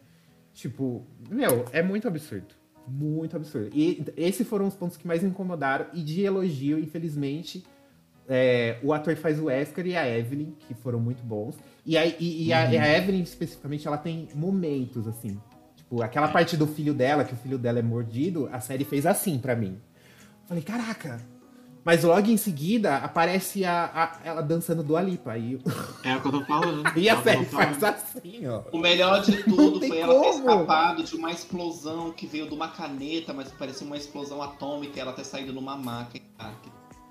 Tipo, meu, é muito absurdo. Muito absurdo. E esses foram os pontos que mais me incomodaram. E de elogio, infelizmente, é, o ator faz o Wesker e a Evelyn, que foram muito bons. E a, e, e a, e a Evelyn, especificamente, ela tem momentos, assim. Tipo, aquela parte do filho dela, que o filho dela é mordido, a série fez assim pra mim. Falei, caraca. Mas logo em seguida, aparece a, a- ela dançando do Alipa. E, É o que eu tô falando. e a série faz assim, ó. O melhor de tudo foi ela ter escapado de uma explosão que veio de uma caneta, mas parecia uma explosão atômica e ela ter saído numa maca. Que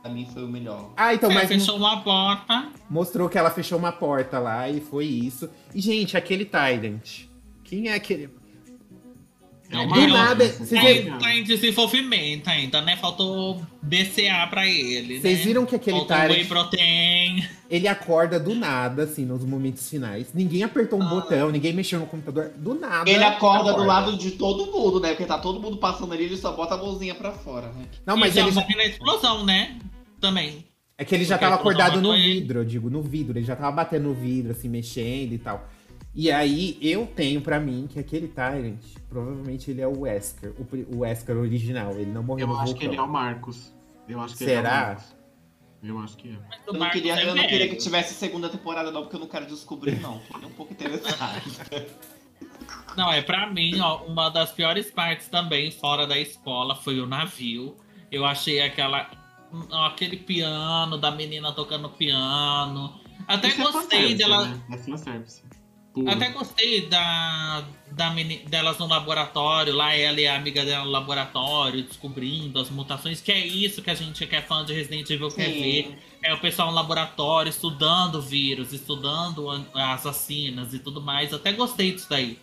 pra mim foi o melhor. Ah, então, É, mas fechou uma porta. mostrou que ela fechou uma porta lá e foi isso. E, gente, aquele Tyrant. Quem é aquele. É É, uma Do é, nada, vocês Tá, em- tá em desenvolvimento ainda, né? Faltou BCA pra ele. Vocês né? viram que aquele Faltou Tyrant, whey protein. ele acorda do nada, assim, nos momentos finais. Ninguém apertou um Ah. botão, ninguém mexeu no computador, do nada. Ele acorda do lado de todo mundo, né? Porque tá todo mundo passando ali, ele só bota a mãozinha pra fora, né? Não, mas e já ele já, na explosão, né? Também. é que ele já Porque tava acordado no ele. vidro, eu digo, no vidro. Ele já tava batendo no vidro, assim, mexendo e tal. E aí, eu tenho pra mim que aquele Tyrant, provavelmente ele é o Wesker, o, Wesker original. Ele não morreu Eu no acho que ele é o Marcos. Eu acho que ele é o Será? Marcos. Eu acho que é. Eu não, Marcos queria, é eu não queria que tivesse segunda temporada, não, porque eu não quero descobrir, não. Fiquei um pouco interessado. Não, é pra mim, ó, uma das piores partes também, fora da escola, foi o navio. Eu achei aquela. ó, aquele piano da menina tocando piano. Até Isso é gostei fanservice, dela. Né? É Puro. Até gostei da, da meni- delas no laboratório, lá ela e a amiga dela no laboratório, descobrindo as mutações, que é isso que a gente que é fã de Resident Evil quer ver. É o pessoal no laboratório estudando o vírus, estudando an- as vacinas e tudo mais. Até gostei disso daí.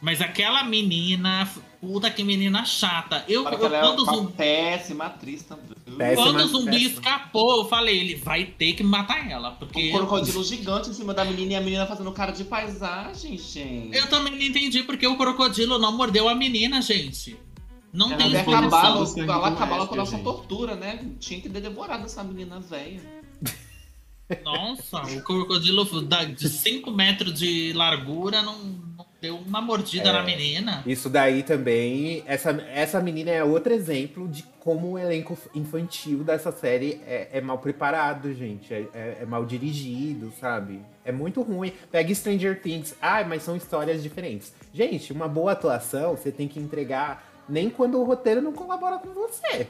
Mas aquela menina, puta que menina chata. Eu, eu é quando o uma zumbi, péssima atriz também. Péssima. quando o zumbi péssima. escapou, eu falei, ele vai ter que matar ela. Um Porque crocodilo gigante em cima da menina e a menina fazendo cara de paisagem, gente. eu também não entendi porque o crocodilo não mordeu a menina, gente. Não Ela tem explicação. sangue ela acabava com a nossa gente. tortura, né? Tinha que ter devorado essa menina velha. Nossa, o crocodilo de 5 metros de largura não, não deu uma mordida É. na menina. Isso daí também, essa, essa menina é outro exemplo de como o elenco infantil dessa série é, é mal preparado, gente. É, é- é mal dirigido, sabe? É muito ruim. Pega Stranger Things. Ah, mas são histórias diferentes. Gente, uma boa atuação você tem que entregar nem quando o roteiro não colabora com você.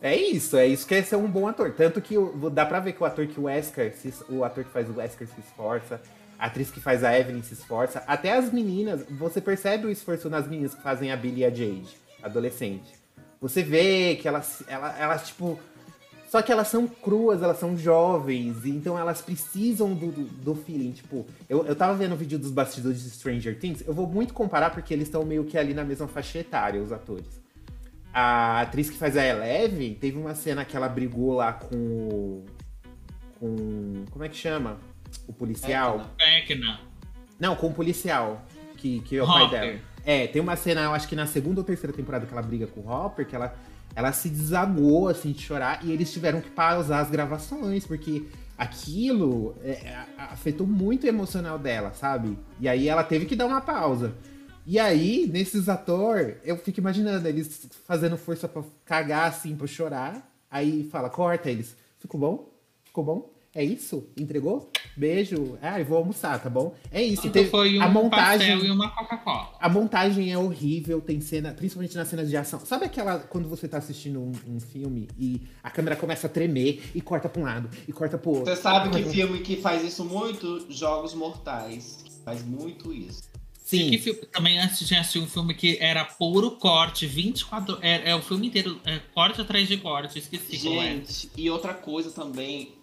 É isso, é isso que é ser um bom ator. Tanto que dá pra ver que o ator que o Wesker, o ator que faz o Wesker se esforça, a atriz que faz a Evelyn se esforça, até as meninas, você percebe o esforço nas meninas que fazem a Billie e a Jade, adolescente. Você vê que elas, elas, elas tipo. Só que elas são cruas, elas são jovens, então elas precisam do, do, do feeling. Tipo, eu, eu tava vendo o vídeo dos bastidores de Stranger Things, eu vou muito comparar porque eles estão meio que ali na mesma faixa etária, os atores. A atriz que faz a Eleven teve uma cena que ela brigou lá com com. Como é que chama? O policial. Vecna. Não, com o policial, que, que é o pai Hopper. dela. É, tem uma cena, eu acho que na segunda ou terceira temporada que ela briga com o Hopper, que ela, ela se desagou, assim, de chorar, e eles tiveram que pausar as gravações, porque aquilo é, afetou muito o emocional dela, sabe? E aí ela teve que dar uma pausa. E aí, nesses atores, eu fico imaginando eles fazendo força pra cagar, assim, pra chorar. Aí fala, corta eles. Ficou bom? Ficou bom? É isso? Entregou? Beijo. Ah, eu vou almoçar, tá bom? É isso. Então foi um a montagem. pastel e uma Coca-Cola. A montagem é horrível, tem cena, principalmente nas cenas de ação. Sabe aquela quando você tá assistindo um, um filme e a câmera começa a tremer e corta pra um lado e corta pro outro? Você sabe que filme que faz isso muito? Jogos Mortais. Faz muito isso. Sim. Que filme- também antes tinha assistido um filme que era puro corte, 24. É, é o filme inteiro, é corte atrás de corte, esqueci é. Gente, e outra coisa também.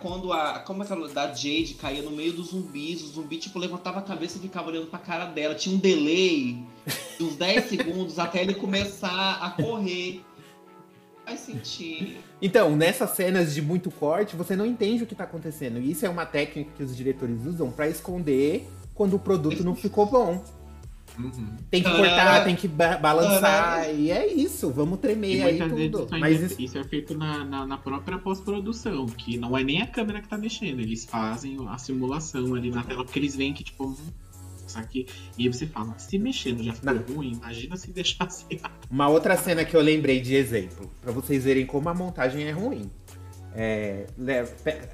Quando a. Como é que ela da Jade caía no meio dos zumbis, o zumbi, tipo, levantava a cabeça e ficava olhando pra cara dela. Tinha um delay de uns 10 segundos até ele começar a correr. Faz sentido. Então, nessas cenas de muito corte, você não entende o que tá acontecendo. E isso é uma técnica que os diretores usam pra esconder quando o produto não ficou bom. Uhum. Tem que Ah. cortar, tem que ba- balançar. Ah. E é isso, vamos tremer aí tudo. isso, Mas isso, isso é feito na, na, na própria pós-produção, que não é nem a câmera que tá mexendo, eles fazem a simulação ali na tela, porque eles veem que, tipo, hum, isso aqui. E aí você fala, se mexendo já ficou Não. ruim, imagina se deixasse. Uma outra cena que eu lembrei de exemplo, pra vocês verem como a montagem é ruim. É,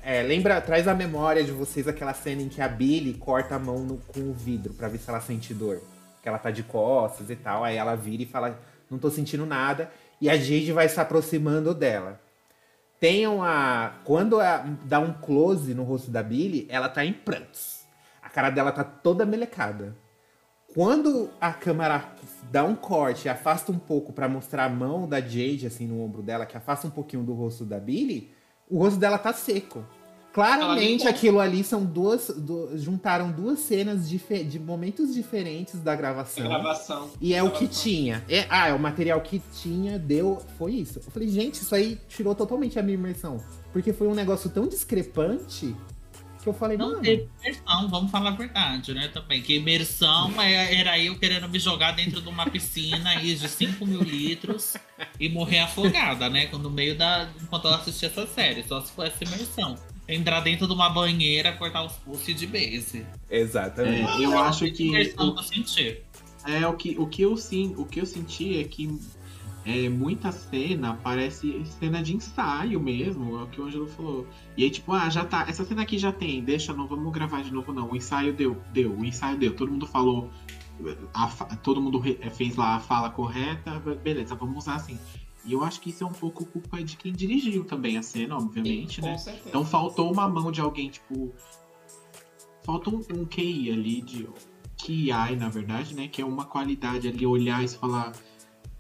é, lembra, traz a memória de vocês aquela cena em que a Billy corta a mão no- com o vidro pra ver se ela sente dor. Que ela tá de costas e tal, aí ela vira e fala, não tô sentindo nada. E a Jade vai se aproximando dela. Tenham a. Quando a- dá um close no rosto da Billy, ela tá em prantos. A cara dela tá toda melecada. Quando a câmera dá um corte e afasta um pouco pra mostrar a mão da Jade, assim, no ombro dela, que afasta um pouquinho do rosto da Billy, o rosto dela tá seco. Claramente aquilo ali são duas. du- juntaram duas cenas de momentos diferentes da gravação. Gravação. E é o que Gravação. tinha. É, ah, é o material que tinha, deu. Foi isso. Eu falei, gente, isso aí tirou totalmente a minha imersão. Porque foi um negócio tão discrepante que eu falei, Não mano. teve imersão, vamos falar a verdade, né? Também. Que imersão é- era eu querendo me jogar dentro de uma piscina aí de 5 mil litros e morrer afogada, né? No meio da. Enquanto eu assistia essa série. Só se fosse imersão. Entrar dentro de uma banheira, cortar os pulsos de base. Exatamente. É, eu acho que Imersão o, que eu senti. é, o, que, o, que eu, sim, o que eu senti é que é, muita cena parece cena de ensaio mesmo, é o que o Ângelo falou. E aí, tipo, ah, já tá. Essa cena aqui já tem, deixa, não vamos gravar de novo, não. O ensaio deu, deu, o ensaio deu. Todo mundo falou. a todo mundo re- fez lá a fala correta, beleza, vamos usar assim. E eu acho que isso é um pouco culpa de quem dirigiu também a cena, obviamente, Com né? certeza. Então faltou uma mão de alguém, tipo. Falta um, um QI ali, de QI, na verdade, né? Que é uma qualidade ali, olhar e falar.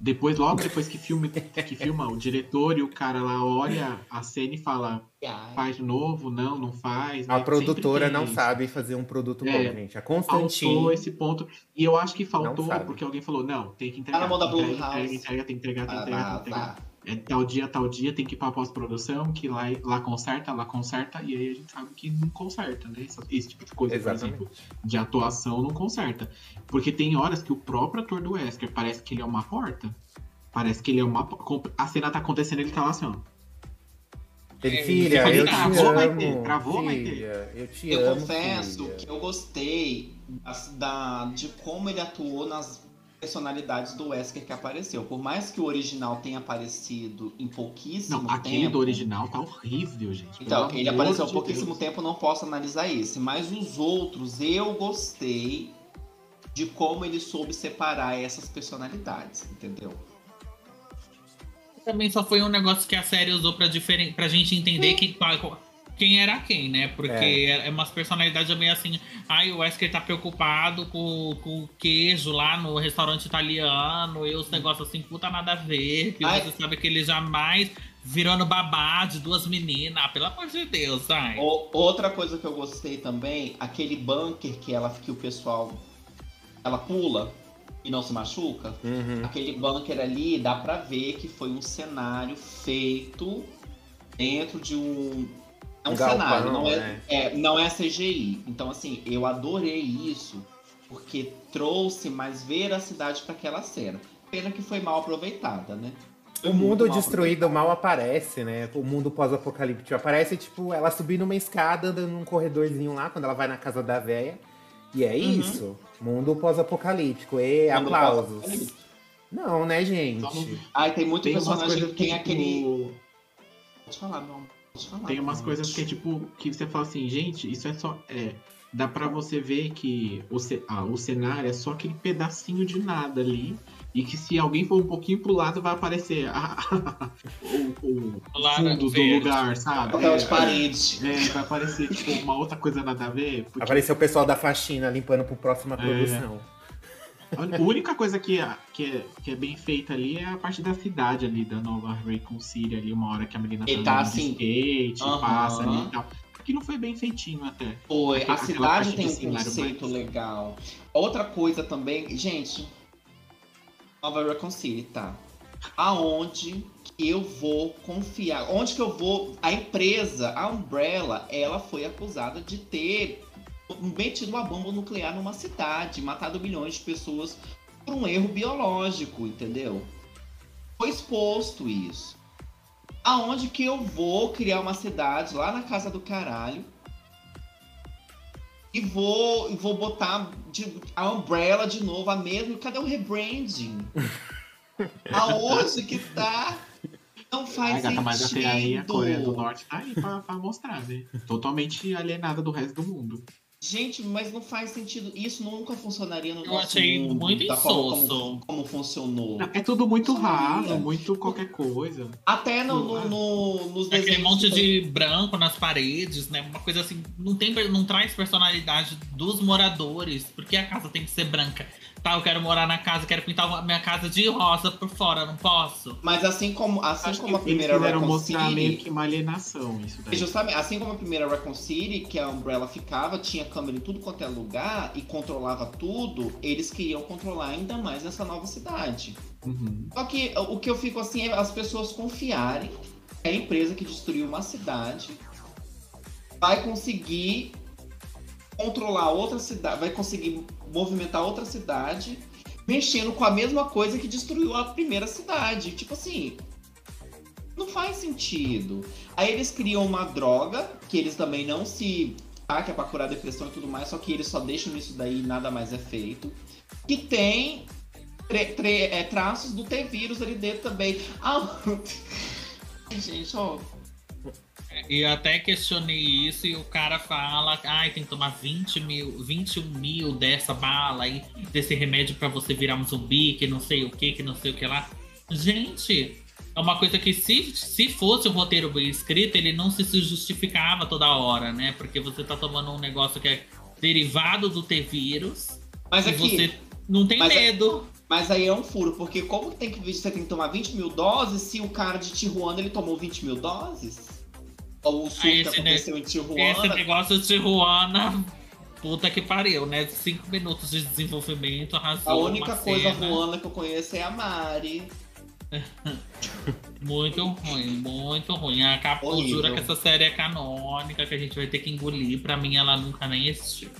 Depois, logo depois que, filme, que filma, o diretor e o cara lá olha a cena e fala, faz de novo, não, não faz. A né? produtora não sabe fazer um produto É, bom, gente. A Faltou Constantine. esse ponto. E eu acho que faltou porque alguém falou, não, tem que entregar. Tá na mão da entrega, Blumhouse. entrega, entrega, tem que entregar, tem que entregar, tá, tem que entregar. É tal dia, tal dia, tem que ir pra pós-produção, que lá, lá conserta, lá conserta, e aí a gente sabe que não conserta, né? Esse, esse tipo de coisa, Exatamente. por exemplo, de atuação não conserta. Porque tem horas que o próprio ator do Wesker parece que ele é uma porta. Parece que ele é uma. A cena tá acontecendo ele tá lá assim, ó. Ele, filha, eu te travou, vai amo. ter, travou, vai ter. filha, eu te Eu amo. confesso filha. que eu gostei da, de como ele atuou nas personalidades do Wesker que apareceu. Por mais que o original tenha aparecido em pouquíssimo Não, aquele tempo. do original tá horrível, gente. Então, ele apareceu há de pouquíssimo Deus. tempo, não posso analisar esse. Mas os outros, eu gostei de como ele soube separar essas personalidades, entendeu? Também só foi um negócio que a série usou pra, diferen... pra gente entender que, qual- quem era quem, né? Porque é, é umas personalidades meio assim. Ai, o Wesker tá preocupado com, com o queijo lá no restaurante italiano e os negócios assim, puta nada a ver. Que Ai. você sabe que ele jamais virando babá de duas meninas. Ah, pelo amor de Deus, ai. O- outra coisa que eu gostei também, aquele bunker que ela que o pessoal ela pula e não se machuca. Uhum. Aquele bunker ali dá pra ver que foi um cenário feito dentro de um é um, galpão, cenário, não é, né? é, não é CGI. Então assim, eu adorei isso porque trouxe mais veracidade para aquela cena. Pena que foi mal aproveitada, né? Foi O mundo mal destruído mal aparece, né? O mundo pós-apocalíptico aparece, tipo, ela subindo uma escada, andando num corredorzinho lá, quando ela vai na casa da véia. E é Uhum. isso. Mundo pós-apocalíptico. E Mundo aplausos. Não, né, gente? Ai, tem muito Tem personagem que tem que, aquele. tipo, Pode falar, não. Pode falar. Tem umas coisas que é tipo, que você fala assim, gente, isso é só. É, dá pra você ver que o, ce- ah, o cenário é só aquele pedacinho de nada ali. E que se alguém for um pouquinho pro lado, vai aparecer a- o, o fundo do verde. lugar, sabe? Papel de É, parede. é, vai aparecer tipo, uma outra coisa nada a ver. Porque Apareceu o pessoal da faxina limpando pro próxima É. a única coisa que é, que, é, que é bem feita ali é a parte da cidade ali, da nova Raycon City ali, uma hora que a menina tá, tá assim, skate, aham. passa ali e tal. Que não foi bem feitinho até. Foi. A cidade tem um conceito mais- legal. Outra coisa também, gente. Nova Recon City, tá? Aonde que eu vou confiar? Onde que eu vou? A empresa, a Umbrella, ela foi acusada de ter metido uma bomba nuclear numa cidade, matado milhões de pessoas por um erro biológico, entendeu? Foi exposto isso. Aonde que eu vou criar uma cidade lá na casa do caralho e vou, e vou botar de- a Umbrella de novo, a mesma. Cadê o rebranding? Aonde que tá? Não faz Ai, gata, sentido. mas até aí a Coreia do Norte tá aí pra, pra mostrar, né? Totalmente alienada do resto do mundo. Gente, mas não faz sentido. Isso nunca funcionaria no Eu nosso achei mundo. muito da forma. Como, como funcionou. É tudo muito raso, muito qualquer coisa. Até no, no, no- nos Aquele desenhos. monte que- de branco nas paredes, né? Uma coisa assim, não, tem, não traz personalidade dos moradores. Porque a casa tem que ser branca. Tá, eu quero morar na casa, quero pintar a minha casa de rosa por fora, não posso. Mas assim como, assim Acho como a primeira eles Recon mostrar meio City, que uma alienação isso daí. justamente, assim como a primeira Recon City, que a Umbrella ficava, tinha câmera em tudo quanto é lugar e controlava tudo, eles queriam controlar ainda mais essa nova cidade. Uhum. Só que o que eu fico assim é as pessoas confiarem que a empresa que destruiu uma cidade vai conseguir controlar outra cidade, vai conseguir movimentar outra cidade, mexendo com a mesma coisa que destruiu a primeira cidade. Tipo assim, não faz sentido. Aí eles criam uma droga que eles também não se ah, que é pra curar depressão e tudo mais, só que eles só deixam isso daí e nada mais é feito. Que tem é, traços do T-vírus ali dentro também. Ah, gente, ó. E até questionei isso e o cara fala, ai, tem que tomar 20 mil, 21 mil dessa bala aí, desse remédio pra você virar um zumbi, que não sei o que, que não sei o que lá. Gente, é uma coisa que se, se fosse um roteiro bem escrito, ele não se justificava toda hora, né? Porque você tá tomando um negócio que é derivado do T-vírus Mas aqui, você não tem mas medo. mas aí é um furo, porque como tem que você tem que tomar 20 mil doses se o cara de Tijuana ele tomou 20 mil doses? Ou o surto Aí que esse aconteceu em Esse Tijuana. negócio de Ruana, puta que pariu, né? Cinco minutos de desenvolvimento, arrasou A única uma coisa cena. ruana que eu conheço é a Mari. Muito ruim, muito ruim. A Horrível. jura que essa série é canônica, que a gente vai ter que engolir. Pra mim, ela nunca nem existiu.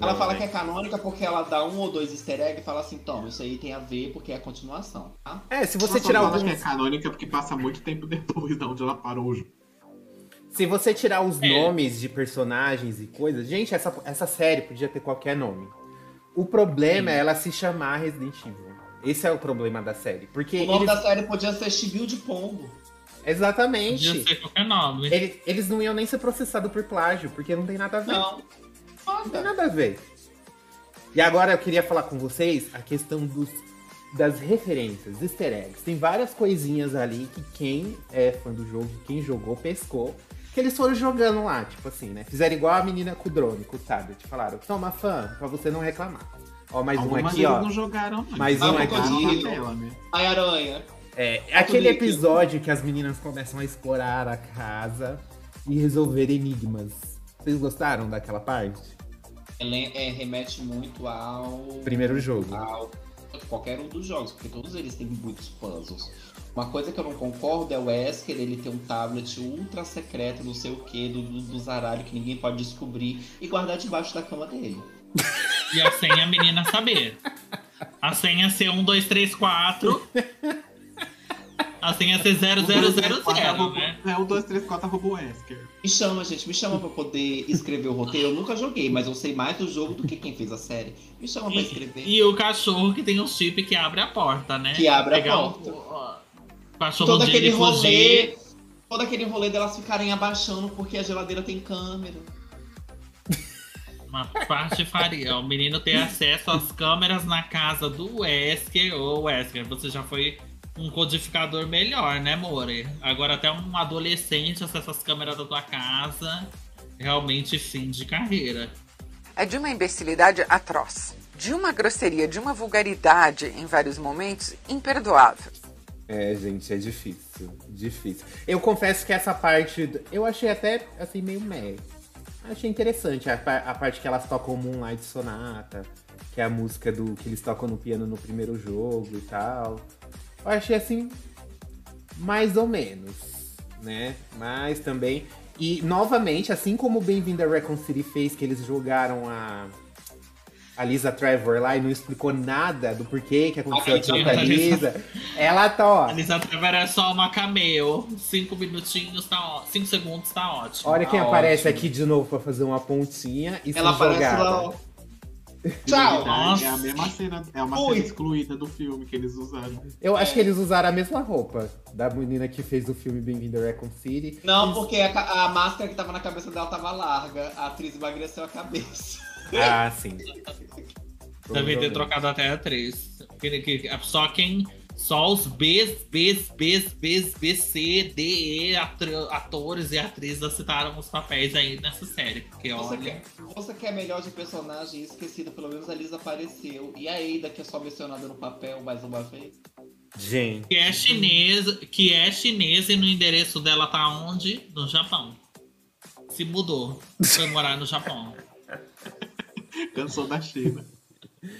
Ela Não, fala né? que é canônica porque ela dá um ou dois easter eggs e fala assim, toma, isso aí tem a ver porque é a continuação, tá? É, se você Nossa, tirar alguns. que é canônica porque passa muito tempo depois de onde ela parou o jogo. Se você tirar os É. nomes de personagens e coisas. Gente, essa, essa série podia ter qualquer nome. O problema é ela se chamar Resident Evil. Esse é o problema da série. Porque O nome eles. da série podia ser Chibiu de Pombo. Exatamente. Podia ser qualquer nome. Ele- eles não iam nem ser processados por plágio, porque não tem nada a ver. Não. Não tem Foda. nada a ver. E agora eu queria falar com vocês a questão dos, das referências, easter eggs. Tem várias coisinhas ali que quem é fã do jogo, quem jogou, pescou. Que eles foram jogando lá, tipo assim, né? Fizeram igual a menina com o drone, com o tablet. Falaram, toma fã, pra você não reclamar. Ó, mais um Algumas aqui, eles ó. não jogaram, não. Mais um aqui. né? Ai, aranha. É, aquele líquido. episódio que as meninas começam a explorar a casa e resolver enigmas. Vocês gostaram daquela parte? Ela é, remete muito ao. Primeiro jogo. ao qualquer um dos jogos, porque todos eles têm muitos puzzles. Uma coisa que eu não concordo é o Wesker, ele ter um tablet ultra secreto, não sei o que, do, do, do zaralho que ninguém pode descobrir e guardar debaixo da cama dele. E a senha a menina saber. A senha ser 1, 2, 3, 4. A senha ser 0000, né? É o 2, 3, 4 arroba o Wesker. Me chama, gente, me chama pra poder escrever o roteiro. Eu nunca joguei, mas eu sei mais do jogo do que quem fez a série. Me chama pra escrever. E, e o cachorro que tem um chip que abre a porta, né? Que abre a Pegar porta. Cachorro todo aquele fugir. rolê. Todo aquele rolê delas ficarem abaixando porque a geladeira tem câmera. Uma parte faria. O menino ter acesso às câmeras na casa do Wesker. Ô, Wesker, você já foi um codificador melhor, né, More? Agora até um adolescente acessa as câmeras da tua casa. Realmente fim de carreira. É de uma imbecilidade atroz, de uma grosseria, de uma vulgaridade em vários momentos imperdoável. É, gente, é difícil. Difícil. Eu confesso que essa parte. Eu achei até assim meio meh. Achei interessante a, a parte que elas tocam Moonlight Sonata, que é a música do que eles tocam no piano no primeiro jogo e tal. Eu achei assim. Mais ou menos, né? Mas também. E novamente, assim como Bem-vindo a Recon City fez, que eles jogaram a. A Lisa Trevor lá e não explicou nada do porquê que aconteceu aquilo com a Lisa- Lisa. Ela tá, ó. A Lisa Trevor é só uma cameo. Cinco minutinhos tá ó... Cinco segundos tá ótimo. Olha quem Tá aparece ótimo. aqui de novo pra fazer uma pontinha e Ela ser aparece jogada. lá. Tchau! Nossa. É a mesma cena, é uma Ui. cena excluída do filme que eles usaram. Eu acho que eles usaram a mesma roupa da menina que fez o filme Bem-vindo a Recon City. Não, porque a, a máscara que tava na cabeça dela tava larga. A atriz emagreceu a cabeça. Ah, sim. Deve ter trocado até a atriz. Que- que- Só quem Só os Bs, Bs, Bs, Bs, B, C, D, E, atores e atrizes aceitaram os papéis aí nessa série. Porque Você olha. quer, você quer melhor de personagem esquecida, pelo menos a Lisa apareceu. E a Ada, que é só mencionada no papel mais uma vez. Gente. Que é chinesa, que é chinesa e no endereço dela tá onde? No Japão. Se mudou. Foi morar no Japão. Cansou da China.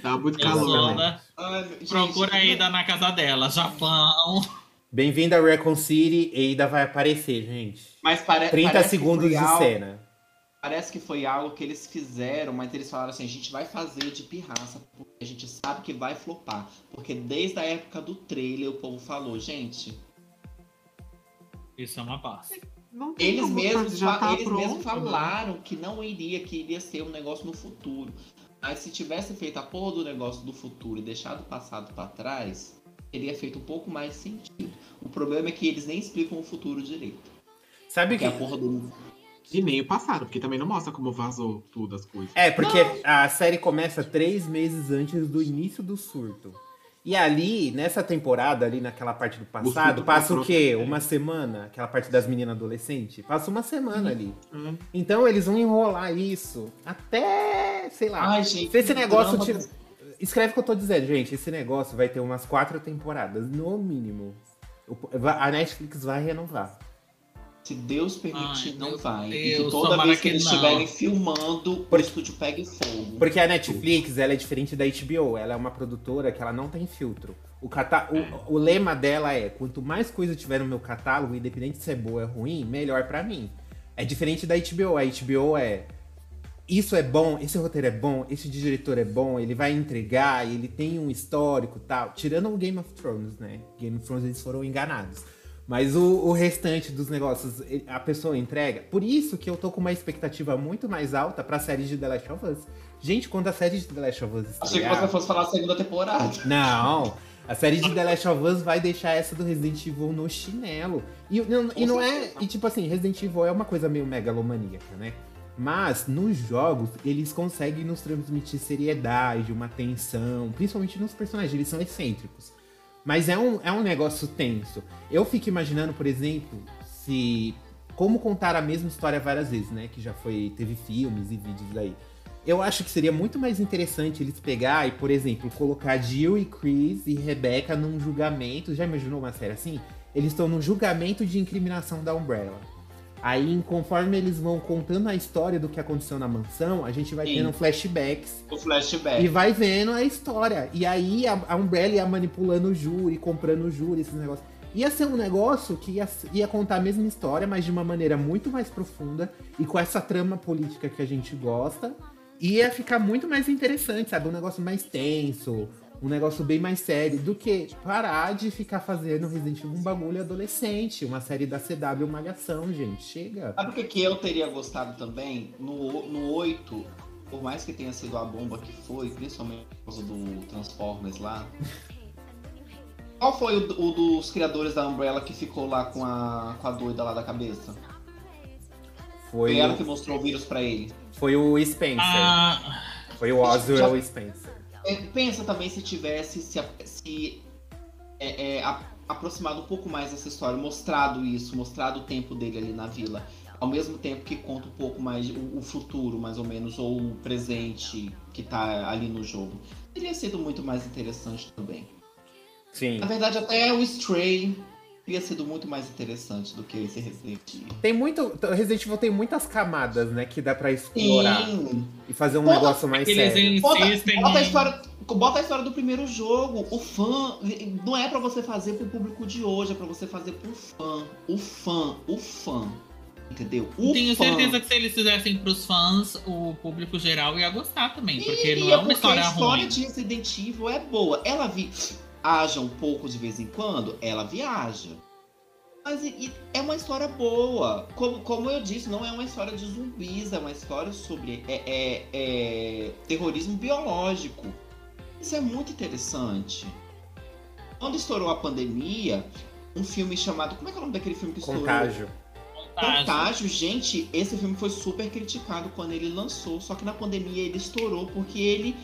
Tava muito calor. né? Ai, gente, Procura a Ida na casa dela. Japão. Bem-vindo a Recon City. Eida vai aparecer, gente. Mas pare 30 parece segundos de algo- cena. Parece que foi algo que eles fizeram, mas eles falaram assim: a gente vai fazer de pirraça, porque a gente sabe que vai flopar. Porque desde a época do trailer o povo falou, gente, Isso é uma paz. Não tem eles como mesmos, tá eles pronto, mesmos né? falaram que não iria, que iria ser um negócio no futuro. Mas se tivesse feito a porra do negócio do futuro e deixado o passado pra trás, teria feito um pouco mais sentido. O problema é que eles nem explicam o futuro direito. Sabe o Que que? a porra do. E nem o passado, porque também não mostra como vazou tudo as coisas. É, porque a série começa três meses antes do início do surto. E ali, nessa temporada, ali naquela parte do passado, passa o quê? Uma semana? Aquela parte das meninas adolescentes? Passa uma semana ali. Hum. Então eles vão enrolar isso até, sei lá. Ai, gente. Se esse negócio tiver. Escreve o que eu tô dizendo, gente. Esse negócio vai ter umas quatro temporadas, no mínimo. A Netflix vai renovar. Se Deus permitir, Ai, não vai. e Deus, que toda vez que, que eles estiverem filmando, o estúdio pegue fogo. Porque a Netflix, ela é diferente da HBO. Ela é uma produtora que ela não tem filtro. O, cata... o, o lema dela é, quanto mais coisa tiver no meu catálogo, independente se é boa ou é ruim, melhor pra mim. É diferente da HBO. A HBO é... Isso é bom, esse roteiro é bom, esse diretor é bom, ele vai entregar, ele tem um histórico e tal. Tirando o Game of Thrones, né? Game of Thrones eles foram enganados. Mas o, o restante dos negócios, a pessoa entrega. Por isso que eu tô com uma expectativa muito mais alta pra série de The Last of Us. Gente, quando a série de The Last of Us Achei que estrear... você fosse falar a segunda temporada. Não, a série de The Last of Us vai deixar essa do Resident Evil no chinelo. E, não- e não é. E tipo assim, Resident Evil é uma coisa meio megalomaníaca, né? Mas nos jogos, eles conseguem nos transmitir seriedade, uma tensão, principalmente nos personagens, eles são excêntricos. Mas é um, é um negócio tenso. Eu fico imaginando, por exemplo, se. Como contar a mesma história várias vezes, né? Que já foi. Teve filmes e vídeos aí. Eu acho que seria muito mais interessante eles pegar e, por exemplo, colocar Jill e Chris e Rebecca num julgamento. Já imaginou uma série assim? Eles estão no julgamento de incriminação da Umbrella. Aí, conforme eles vão contando a história do que aconteceu na mansão, a gente vai Sim. tendo flashbacks O flashback. e vai vendo a história. E aí a, a Umbrella ia manipulando o júri, comprando o júri, esses negócios. Ia ser um negócio que ia, ia contar a mesma história, mas de uma maneira muito mais profunda e com essa trama política que a gente gosta. Ia ficar muito mais interessante, sabe? Um negócio mais tenso, um negócio bem mais sério, do que parar de ficar fazendo Resident Evil um bagulho adolescente, uma série da CW Malhação, gente. Chega. Sabe o que, que eu teria gostado também? No, no 8, por mais que tenha sido a bomba que foi, principalmente por causa do Transformers lá. Qual foi o, o dos criadores da Umbrella que ficou lá com a, com a doida lá da cabeça? Foi, Foi ela que mostrou o vírus pra ele. foi o Spencer. Ah, Foi o Oswald Spencer. É, Pensa também se tivesse se, se é, é, aproximado um pouco mais dessa história, mostrado isso, mostrado o tempo dele ali na vila, ao mesmo tempo que conta um pouco mais o, o futuro, mais ou menos, ou o presente que tá ali no jogo. Teria sido muito mais interessante também. Sim. Na verdade, até o Stray teria sido muito mais interessante do que esse Resident Evil. Tem muito. Resident Evil tem muitas camadas, né? Que dá pra explorar Sim. e fazer um Bota- negócio mais eles sério. Bota, insistem bota a em- história, bota a história do primeiro jogo. O fã não é pra você fazer pro público de hoje, é pra você fazer pro fã. O fã, o fã. Entendeu? O Tenho fã. certeza que se eles fizessem pros fãs, o público geral ia gostar também. Porque não Iria, é uma porque história a história ruim. de Resident Evil é boa. Ela viaja um pouco de vez em quando, ela viaja. Mas e- e é uma história boa. Como, como eu disse, não é uma história de zumbis, é uma história sobre é, é- é terrorismo biológico. Isso é muito interessante. Quando estourou a pandemia, um filme chamado. Como é que é o nome daquele filme que estourou? Contágio. Contágio, gente, esse filme foi super criticado quando ele lançou, só que na pandemia ele estourou porque ele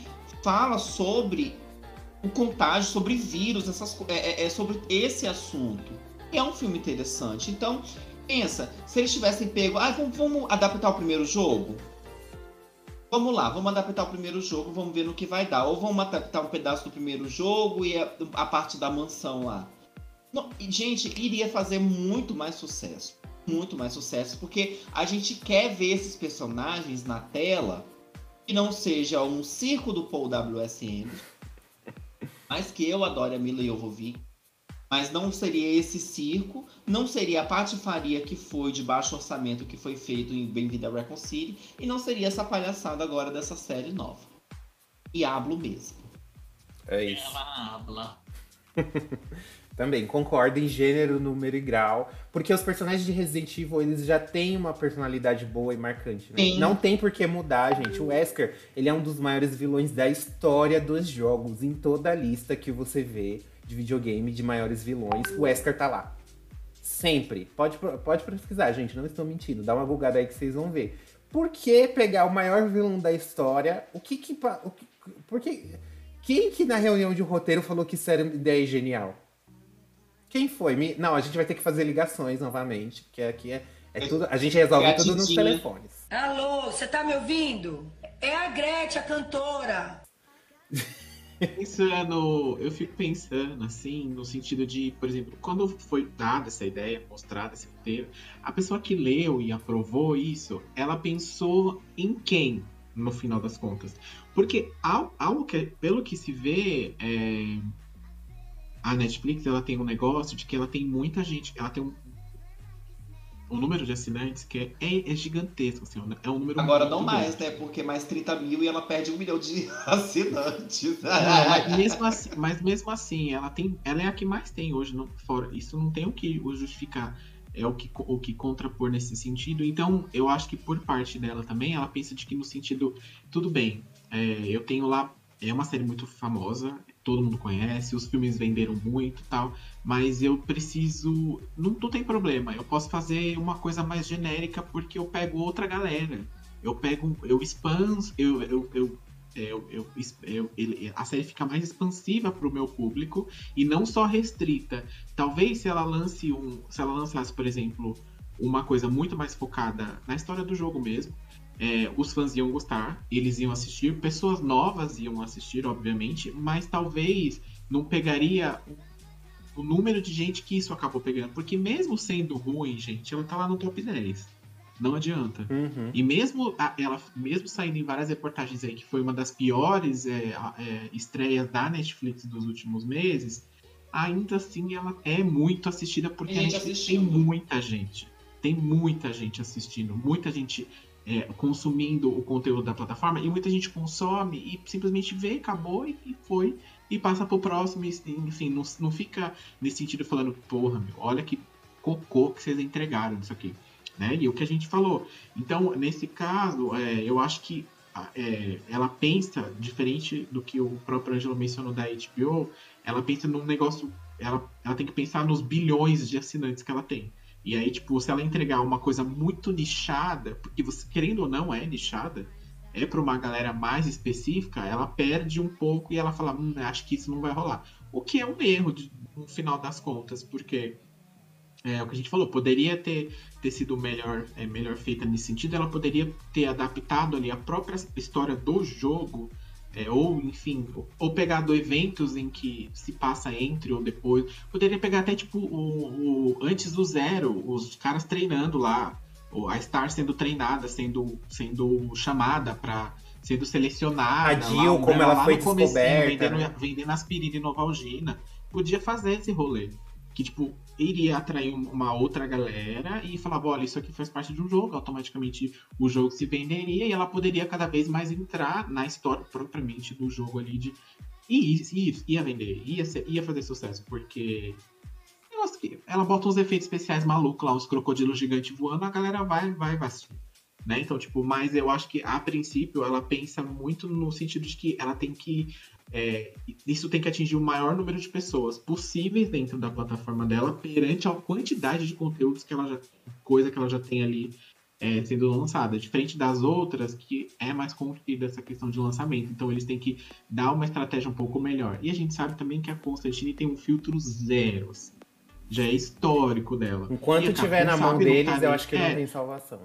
fala sobre o contágio, sobre vírus, essas, é, é, é sobre esse assunto. É um filme interessante. Então, pensa, se eles tivessem pego, ah, vamos, vamos adaptar o primeiro jogo? Vamos lá, vamos adaptar o primeiro jogo, vamos ver no que vai dar. Ou vamos adaptar um pedaço do primeiro jogo e a, a parte da mansão lá. Não, gente, iria fazer muito mais sucesso. Muito mais sucesso, porque a gente quer ver esses personagens na tela que não seja um circo do Paul WSM, mas que eu adoro a Mila Jovovich, mas não seria esse circo, não seria a patifaria que foi de baixo orçamento que foi feito em Bem-vindo a Recon City, e não seria essa palhaçada agora dessa série nova. Diablo mesmo. É isso. Ela habla. Também concordo em gênero, número e grau, porque os personagens de Resident Evil eles já têm uma personalidade boa e marcante, né? Não tem por que mudar, gente. O Wesker, ele é um dos maiores vilões da história dos jogos, em toda a lista que você vê de videogame de maiores vilões, o Wesker tá lá. Sempre. Pode, pode pesquisar, gente, não estou mentindo. Dá uma bugada aí que vocês vão ver. Por que pegar o maior vilão da história? O que que. O que por que quem que na reunião de roteiro falou que isso era uma ideia genial? Quem foi? Me- Não, a gente vai ter que fazer ligações novamente, porque aqui é, é tudo. A gente resolve É a tudo nos telefones. Alô, você tá me ouvindo? É a Gretchen, a cantora. Pensando, eu fico pensando assim, no sentido de, por exemplo, quando foi dada essa ideia, mostrada esse roteiro, a pessoa que leu e aprovou isso, ela pensou em quem, no final das contas? Porque ao, ao que, pelo que se vê, é, a Netflix ela tem um negócio de que ela tem muita gente, ela tem um, um número de assinantes que é, é, é gigantesco, assim, é um número Agora não grande. mais, né? Porque mais 30 mil e ela perde um milhão de assinantes. Não, mas, mesmo assim, mas mesmo assim, ela tem, ela é a que mais tem hoje, não, fora. Isso não tem o que o justificar, é o que o que contrapor nesse sentido. Então, eu acho que por parte dela também, ela pensa de que no sentido, tudo bem, é, eu tenho lá, é uma série muito famosa, todo mundo conhece, os filmes venderam muito, tal, mas eu preciso, não, não tem problema, eu posso fazer uma coisa mais genérica porque eu pego outra galera. Eu pego, eu expans, eu, eu, eu é, eu, eu, eu- a série fica mais expansiva para o meu público e não só restrita. Talvez se ela lance um, se ela lançasse, por exemplo, uma coisa muito mais focada na história do jogo mesmo, é, os fãs iam gostar, eles iam assistir, pessoas novas iam assistir, obviamente, mas talvez não pegaria o, número de gente que isso acabou pegando, porque mesmo sendo ruim, gente, ela tá lá no top 10. Não adianta. Uhum. E mesmo a- ela, mesmo saindo em várias reportagens aí, que foi uma das piores é, é, estreias da Netflix dos últimos meses, ainda assim ela é muito assistida porque Tem a gente Netflix tem muita gente. Tem muita gente assistindo, muita gente é, consumindo o conteúdo da plataforma e muita gente consome e simplesmente vê, acabou e, e foi e passa pro próximo, e, enfim, não, não fica nesse sentido falando, porra, meu, olha que cocô que vocês entregaram disso aqui né? E o que a gente falou. Então, nesse caso, é, eu acho que é, ela pensa, diferente do que o próprio Angelo mencionou da HBO, ela pensa num negócio. Ela, ela tem que pensar nos bilhões de assinantes que ela tem. E aí, tipo, se ela entregar uma coisa muito nichada, porque você, querendo ou não, é nichada, é para uma galera mais específica, ela perde um pouco e ela fala, hum, acho que isso não vai rolar. O que é um erro de- no final das contas, porque é o que a gente falou, poderia ter, ter sido melhor, é, melhor feita nesse sentido, ela poderia ter adaptado ali a própria história do jogo, é, ou enfim, ou- ou pegado eventos em que se passa entre ou depois. Poderia pegar até tipo o, o- antes do zero, os caras treinando lá, ou a Star sendo treinada, sendo, sendo chamada para sendo selecionada. A Jill, lá, como ela lá foi descoberta, vendendo, né? vendendo aspirina e Novalgina. Podia fazer esse rolê que, tipo, iria atrair um- uma outra galera e falava, olha, isso aqui faz parte de um jogo, automaticamente o jogo se venderia e ela poderia cada vez mais entrar na história propriamente do jogo ali de... E, e- ia vender, ia, ser- ia fazer sucesso, porque... ela bota uns efeitos especiais malucos lá, uns crocodilos gigantes voando, a galera vai, vai, vai assistir. Né? Então, tipo, mas eu acho que a princípio ela pensa muito no sentido de que ela tem que é, isso tem que atingir o maior número de pessoas possíveis dentro da plataforma dela perante a quantidade de conteúdos que ela já coisa que ela já tem ali é, sendo lançada, diferente das outras que é mais contida essa questão de lançamento. Então eles têm que dar uma estratégia um pouco melhor. E a gente sabe também que a Constantine tem um filtro zero, assim. já é histórico dela. Enquanto tiver na mão deles, eu acho que é, não tem salvação.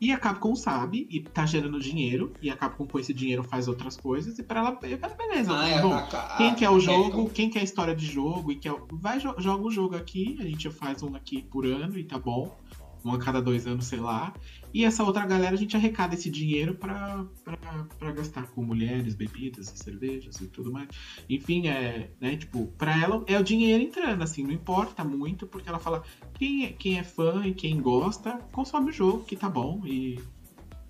E a Capcom sabe e tá gerando dinheiro, e a Capcom com esse dinheiro faz outras coisas, e pra ela, beleza. Ah, é, bom, a- a- quem a- quer o jogo, Capcom- quem quer a história de jogo, e quer, vai jo- joga o jogo aqui, a gente faz um aqui por ano e tá bom. Um a cada dois anos, sei lá. E essa outra galera a gente arrecada esse dinheiro pra gastar com mulheres, bebidas, cervejas e tudo mais. Enfim, é, né, tipo, pra ela é o dinheiro entrando, assim, não importa muito, porque ela fala, quem é, quem é fã e quem gosta, consome o jogo, que tá bom, e,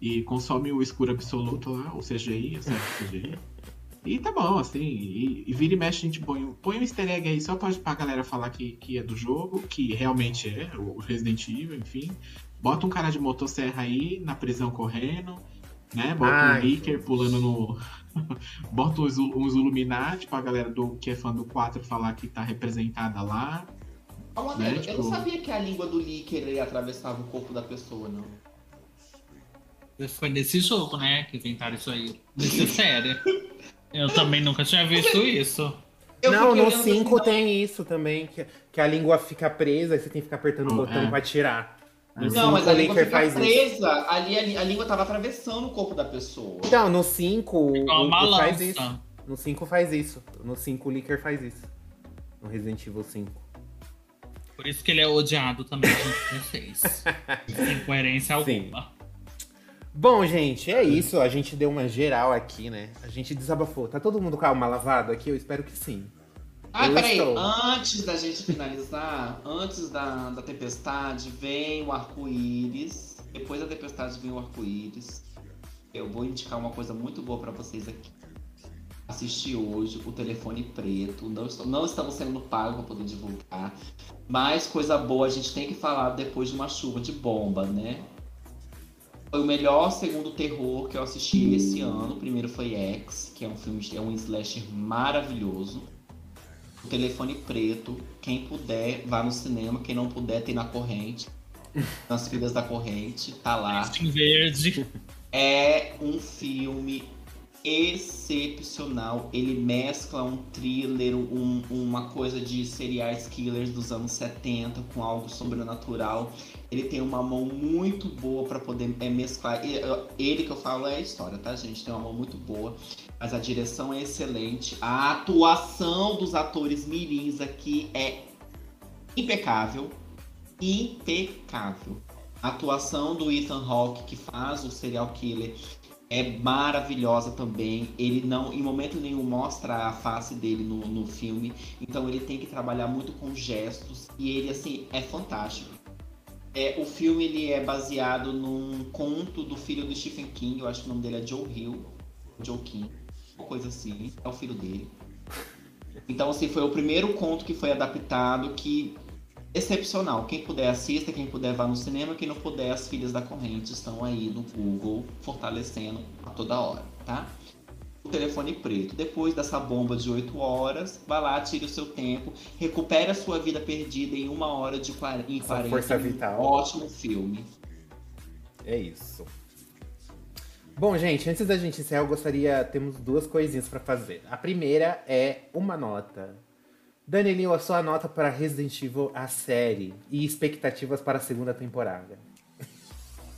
e consome o escuro absoluto lá, o CGI, série CGI. E tá bom, assim, e, e vira e mexe, a gente põe, um- põe um easter egg aí só pra, pra galera falar que, que é do jogo, que realmente é, o Resident Evil, enfim. Bota um cara de motosserra aí na prisão correndo, né? Bota Ai, um Licker pulando no. Bota uns, uns Illuminati pra galera do, que é fã do 4 falar que tá representada lá. Calma, né, eu- Eu tipo- não sabia que a língua do Licker atravessava o corpo da pessoa, não. Foi nesse jogo, né, que inventaram isso aí. Nessa série. Eu também nunca tinha visto isso. Eu não, no olhando 5 assim, tem isso também, que, que a língua fica presa e você tem que ficar apertando o Oh, botão é. pra tirar. No Não, cinco, mas a língua fica faz isso. presa. Ali a, a língua tava atravessando o corpo da pessoa. Então, no 5 o faz isso. No 5 faz isso. No 5 o Licker faz isso. No Resident Evil 5. Por isso que ele é odiado também junto com vocês. Sem coerência Sim. Bom, gente, é isso. A gente deu uma geral aqui, né? A gente desabafou. Tá todo mundo com a alma lavada aqui? Eu espero que sim. Ah, Eu peraí, estou. antes da gente finalizar, antes da, da tempestade, vem o arco-íris. Depois da tempestade vem o arco-íris. Eu vou indicar uma coisa muito boa pra vocês aqui. Assisti hoje o telefone preto. Não, estou- não estamos sendo pagos pra poder divulgar. Mas coisa boa a gente tem que falar depois de uma chuva de bomba, né? Foi o melhor segundo terror que eu assisti esse ano. O primeiro foi X, que é um filme, é um slasher maravilhoso. O telefone preto. Quem puder, vá no cinema. Quem não puder, tem na corrente. Nas filhas da corrente, tá lá. Verde. É um filme excepcional. Ele mescla um thriller, um- uma coisa de serial killers dos anos 70 com algo sobrenatural. Ele tem uma mão muito boa para poder é, mesclar. Ele que eu falo é a história, tá, gente? Tem uma mão muito boa. Mas a direção é excelente. A atuação dos atores mirins aqui é impecável. Impecável. A atuação do Ethan Hawke, que faz o serial killer, é maravilhosa também. Ele não, em momento nenhum, mostra a face dele no, no filme. Então ele tem que trabalhar muito com gestos. E ele, assim, é fantástico. É, o filme ele é baseado num conto do filho do Stephen King. Eu acho que o nome dele é Joe Hill. Joe King. Uma coisa assim. É o filho dele. Então, assim, foi o primeiro conto que foi adaptado que excepcional. Quem puder assista, quem puder vá no cinema, quem não puder, as filhas da corrente estão aí no Google fortalecendo a toda hora, tá? O telefone preto. Depois dessa bomba de 8 horas, vá lá, tire o seu tempo, recupere a sua vida perdida em uma hora de 40, em Sua 40 força vital. Ótimo filme. É isso. Bom, gente, antes da gente encerrar, eu gostaria. Temos duas coisinhas pra fazer. A primeira é uma nota. Danilinho, a sua nota para Resident Evil, a série, e expectativas para a segunda temporada.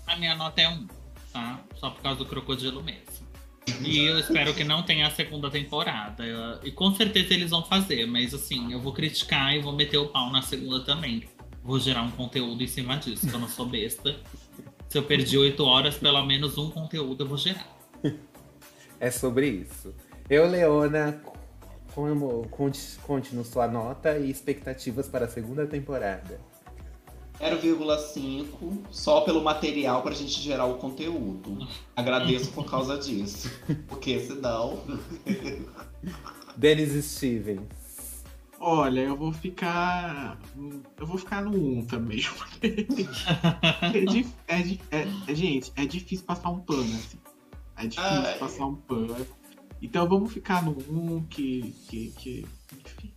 A minha nota é um, tá? Só por causa do crocodilo mesmo. E eu espero que não tenha a segunda temporada. E com certeza eles vão fazer, mas assim, eu vou criticar e vou meter o pau na segunda também. Vou gerar um conteúdo em cima disso, que eu não sou besta. Se eu perdi oito horas, pelo menos um conteúdo eu vou gerar. É sobre isso. Eu, Leona, como, conte, conte nos sua nota e expectativas para a segunda temporada. 0,5 só pelo material pra gente gerar o conteúdo. Agradeço por causa disso. Porque senão. Denis Stevens. Olha, eu vou ficar. Eu vou ficar no 1 também. é, dif- é é- é- gente, é difícil passar um pano, assim. É difícil Ai. passar um pano. Então vamos ficar no 1 que. que, que enfim.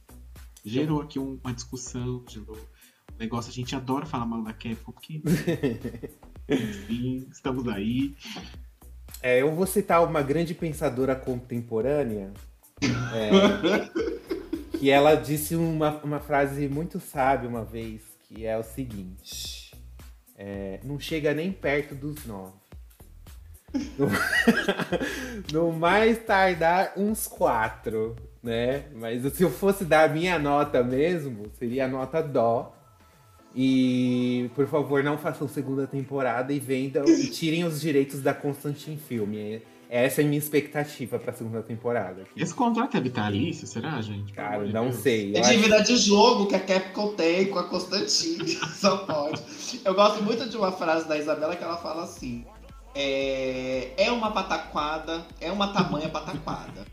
Gerou aqui um- uma discussão, gerou um negócio. A gente adora falar mal da Capcom, porque Sim, estamos aí. É, eu vou citar uma grande pensadora contemporânea. é, que ela disse uma, uma frase muito sábia uma vez, que é o seguinte: é, não chega nem perto dos nove. No, no mais tardar, uns quatro, né? Mas se eu fosse dar a minha nota mesmo, seria a nota dó. E, por favor, não façam segunda temporada e vendam e tirem os direitos da Constantine Filme. Essa é a minha expectativa pra segunda temporada. Esse contrato é vitalício, será, gente? Cara, não Deus. sei. É acho- dívida de jogo que a Capcom tem com a Constantine. Só pode. Eu gosto muito de uma frase da Isabela que ela fala assim: é, é uma pataquada, é uma tamanha pataquada.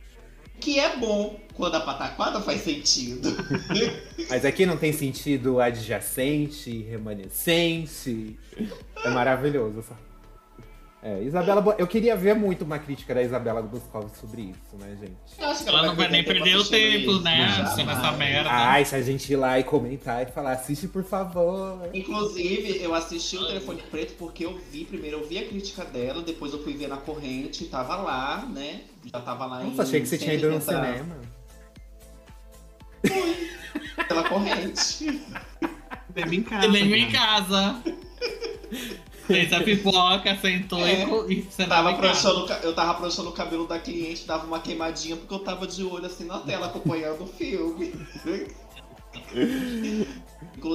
Que é bom quando a pataquada faz sentido. Mas aqui não tem sentido adjacente, remanescente. É maravilhoso. essa- É, Isabela, eu queria ver muito uma crítica da Isabela Boscov sobre isso, né, gente? Eu acho que Ela não vai nem perder o tempo, isso, né? já Assistindo vai. essa merda. Ai, se a gente ir lá e comentar e falar, assiste por favor. Inclusive, eu assisti o Telefone Preto porque eu vi, primeiro eu vi a crítica dela, depois eu fui ver na corrente, tava lá, né? Já tava lá em. Nossa, achei que você tinha ido no 180 cinema. Pela corrente. Cinema em casa. Nem em casa. Fez a pipoca, sentou É. e Tava pranchando, eu tava pranchando o cabelo da cliente, dava uma queimadinha porque eu tava de olho assim na tela acompanhando o filme.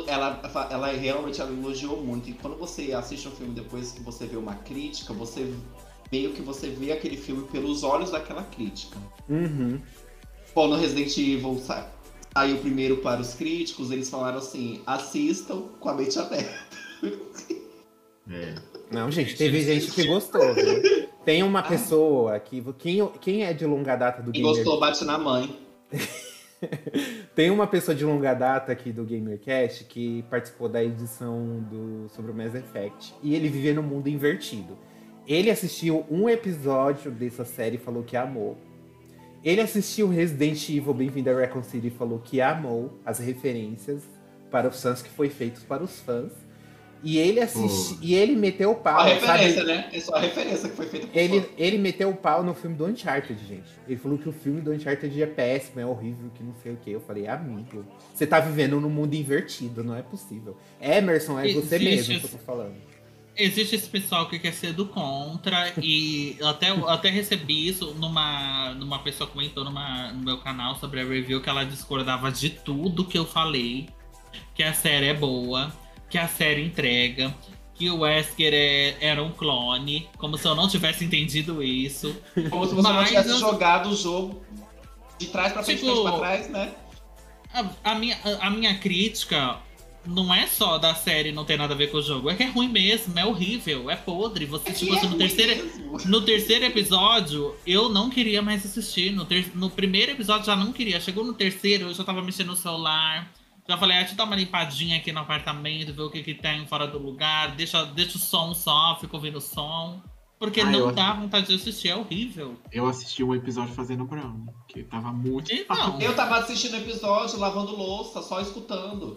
Ela, ela realmente ela elogiou muito. E quando você assiste um filme depois que você vê uma crítica, você meio que você vê aquele filme pelos olhos daquela crítica. Uhum. Quando Resident Evil sa- saiu primeiro para os críticos, eles falaram assim: assistam com a mente aberta. É. Não, gente, teve gente que gostou, viu? Tem uma pessoa que. Quem, quem é de longa data do Quem Gamer gostou, bate na mãe. Tem uma pessoa de longa data aqui do GamerCast que participou da edição do, sobre o Mass Effect. E ele vivia no mundo invertido. Ele assistiu um episódio dessa série e falou que amou. Ele assistiu Resident Evil Bem-vindo a Recon City e falou que amou as referências para os fãs que foi feitos para os fãs. E ele assisti, e ele meteu o pau, a referência, sabe? né? É só a referência que foi feita por Ele, fã. ele meteu o pau no filme do Uncharted, gente. Ele falou que o filme do Uncharted é péssimo, é horrível, que não sei o que. Eu falei, amigo, você tá vivendo num mundo invertido, não é possível. Emerson, é você Existe mesmo que esse- eu tô falando. Existe esse pessoal que quer ser do contra e eu até, eu até recebi isso numa, numa pessoa comentou numa, no meu canal sobre a review que ela discordava de tudo que eu falei, que a série é boa, que a série entrega, que o Wesker é, era um clone, como se eu não tivesse entendido isso. Como se você não Mas tivesse eu- jogado o jogo de trás pra frente, Tipo, frente pra trás, né? A, a minha, a, a minha crítica não é só da série não ter nada a ver com o jogo, é que é ruim mesmo, é horrível, é podre. Você, tipo, E é no terceiro, mesmo. No terceiro episódio, eu não queria mais assistir. No, ter- no primeiro episódio já não queria. Chegou no terceiro, eu já tava mexendo no celular. Já falei, ah, deixa eu dar uma limpadinha aqui no apartamento, ver o que, que tem fora do lugar. Deixa, deixa o som só, fico ouvindo o som. Porque Ah, não dá vontade de assistir, é horrível. Eu assisti um episódio fazendo brown, que tava muito. Então, Eu tava assistindo o episódio, lavando louça, só escutando.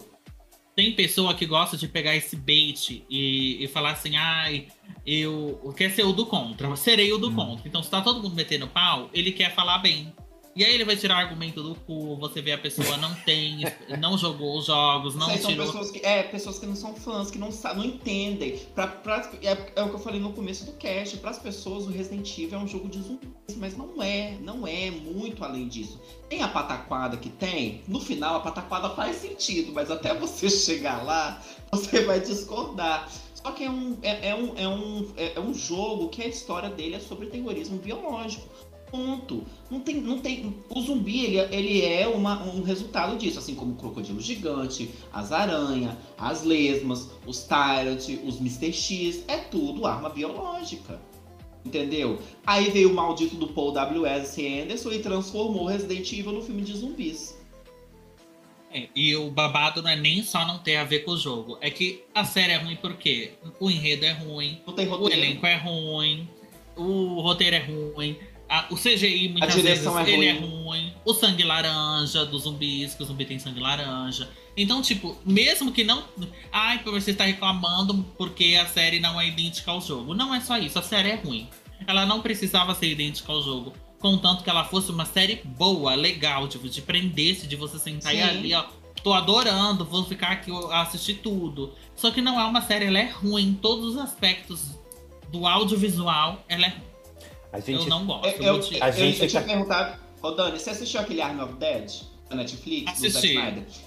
tem pessoa que gosta de pegar esse bait e, e falar assim, ai, eu quer ser o do contra, serei o do Hum. contra. Então, se tá todo mundo metendo pau, ele quer falar bem. E aí ele vai tirar argumento do cu, você vê a pessoa não tem, não jogou os jogos, não Isso aí são tirou. pessoas que, é, pessoas que não são fãs, que não, não entendem. Pra, pra- é, é o que eu falei no começo do cast. Para as pessoas, o Resident Evil é um jogo de zumbis, mas não é, não é muito além disso. Tem a pataquada que tem, no final a pataquada faz sentido, mas até você chegar lá, você vai discordar. Só que é um, é, é um, é, um, é, é um jogo que a história dele é sobre terrorismo biológico. Ponto. Não tem, não tem. O zumbi ele, ele é uma, um resultado disso, assim como o crocodilo gigante, as aranhas, as lesmas, os Tyrant, os Mr. X, é tudo arma biológica. Entendeu? Aí veio o maldito do Paul W.S. Anderson e transformou Resident Evil no filme de zumbis. É, e o babado não é nem só não ter a ver com o jogo. É que a série é ruim porque o enredo é ruim, o elenco é ruim, o roteiro é ruim. A- o CGI muitas vezes é ele é ruim. O sangue laranja dos zumbis, que o zumbi tem sangue laranja. Então, tipo, mesmo que não. Ai, você está reclamando porque a série não é idêntica ao jogo. Não é só isso, a série é ruim. Ela não precisava ser idêntica ao jogo. Contanto que ela fosse uma série boa, legal, tipo, de prendesse, de você sentar e Sim. ali, ó. Tô adorando, vou ficar aqui assistir tudo. Só que não é uma série, ela é ruim. em Todos os aspectos do audiovisual, ela é ruim. A gente Eu não gosto. Eu, eu eu, vou te- eu, gente tinha tá- perguntado. Ô, Dani, você assistiu aquele Army of Dead? Da Netflix? Assisti.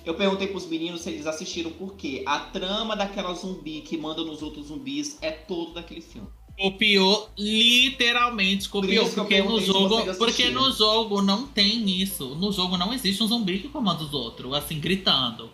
Eu perguntei pros meninos se eles assistiram porque a trama daquela zumbi que manda nos outros zumbis é todo daquele filme. Copiou, literalmente copiou. eu Porque no jogo. Porque no jogo não tem isso. No jogo não existe um zumbi que comanda os outros, assim, gritando.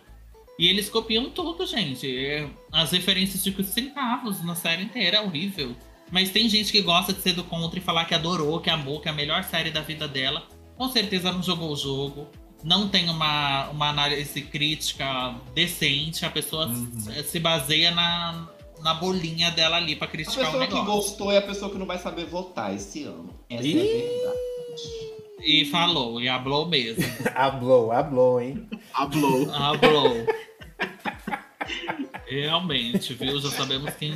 E eles copiam tudo, gente. É, As referências de centavos na série inteira é horrível. Mas tem gente que gosta de ser do contra e falar que adorou, que amou, que é a melhor série da vida dela. Com certeza não jogou o jogo. Não tem uma, uma análise crítica decente. A pessoa Uhum. se- se baseia na, na bolinha dela ali pra A criticar o pessoa que negócio. gostou é a pessoa que não vai saber votar esse ano. Essa Ih! é a verdade. E falou, e hablou mesmo. Hablou, hablou, hein? Hablou. Hablou. Realmente, viu? Já sabemos quem.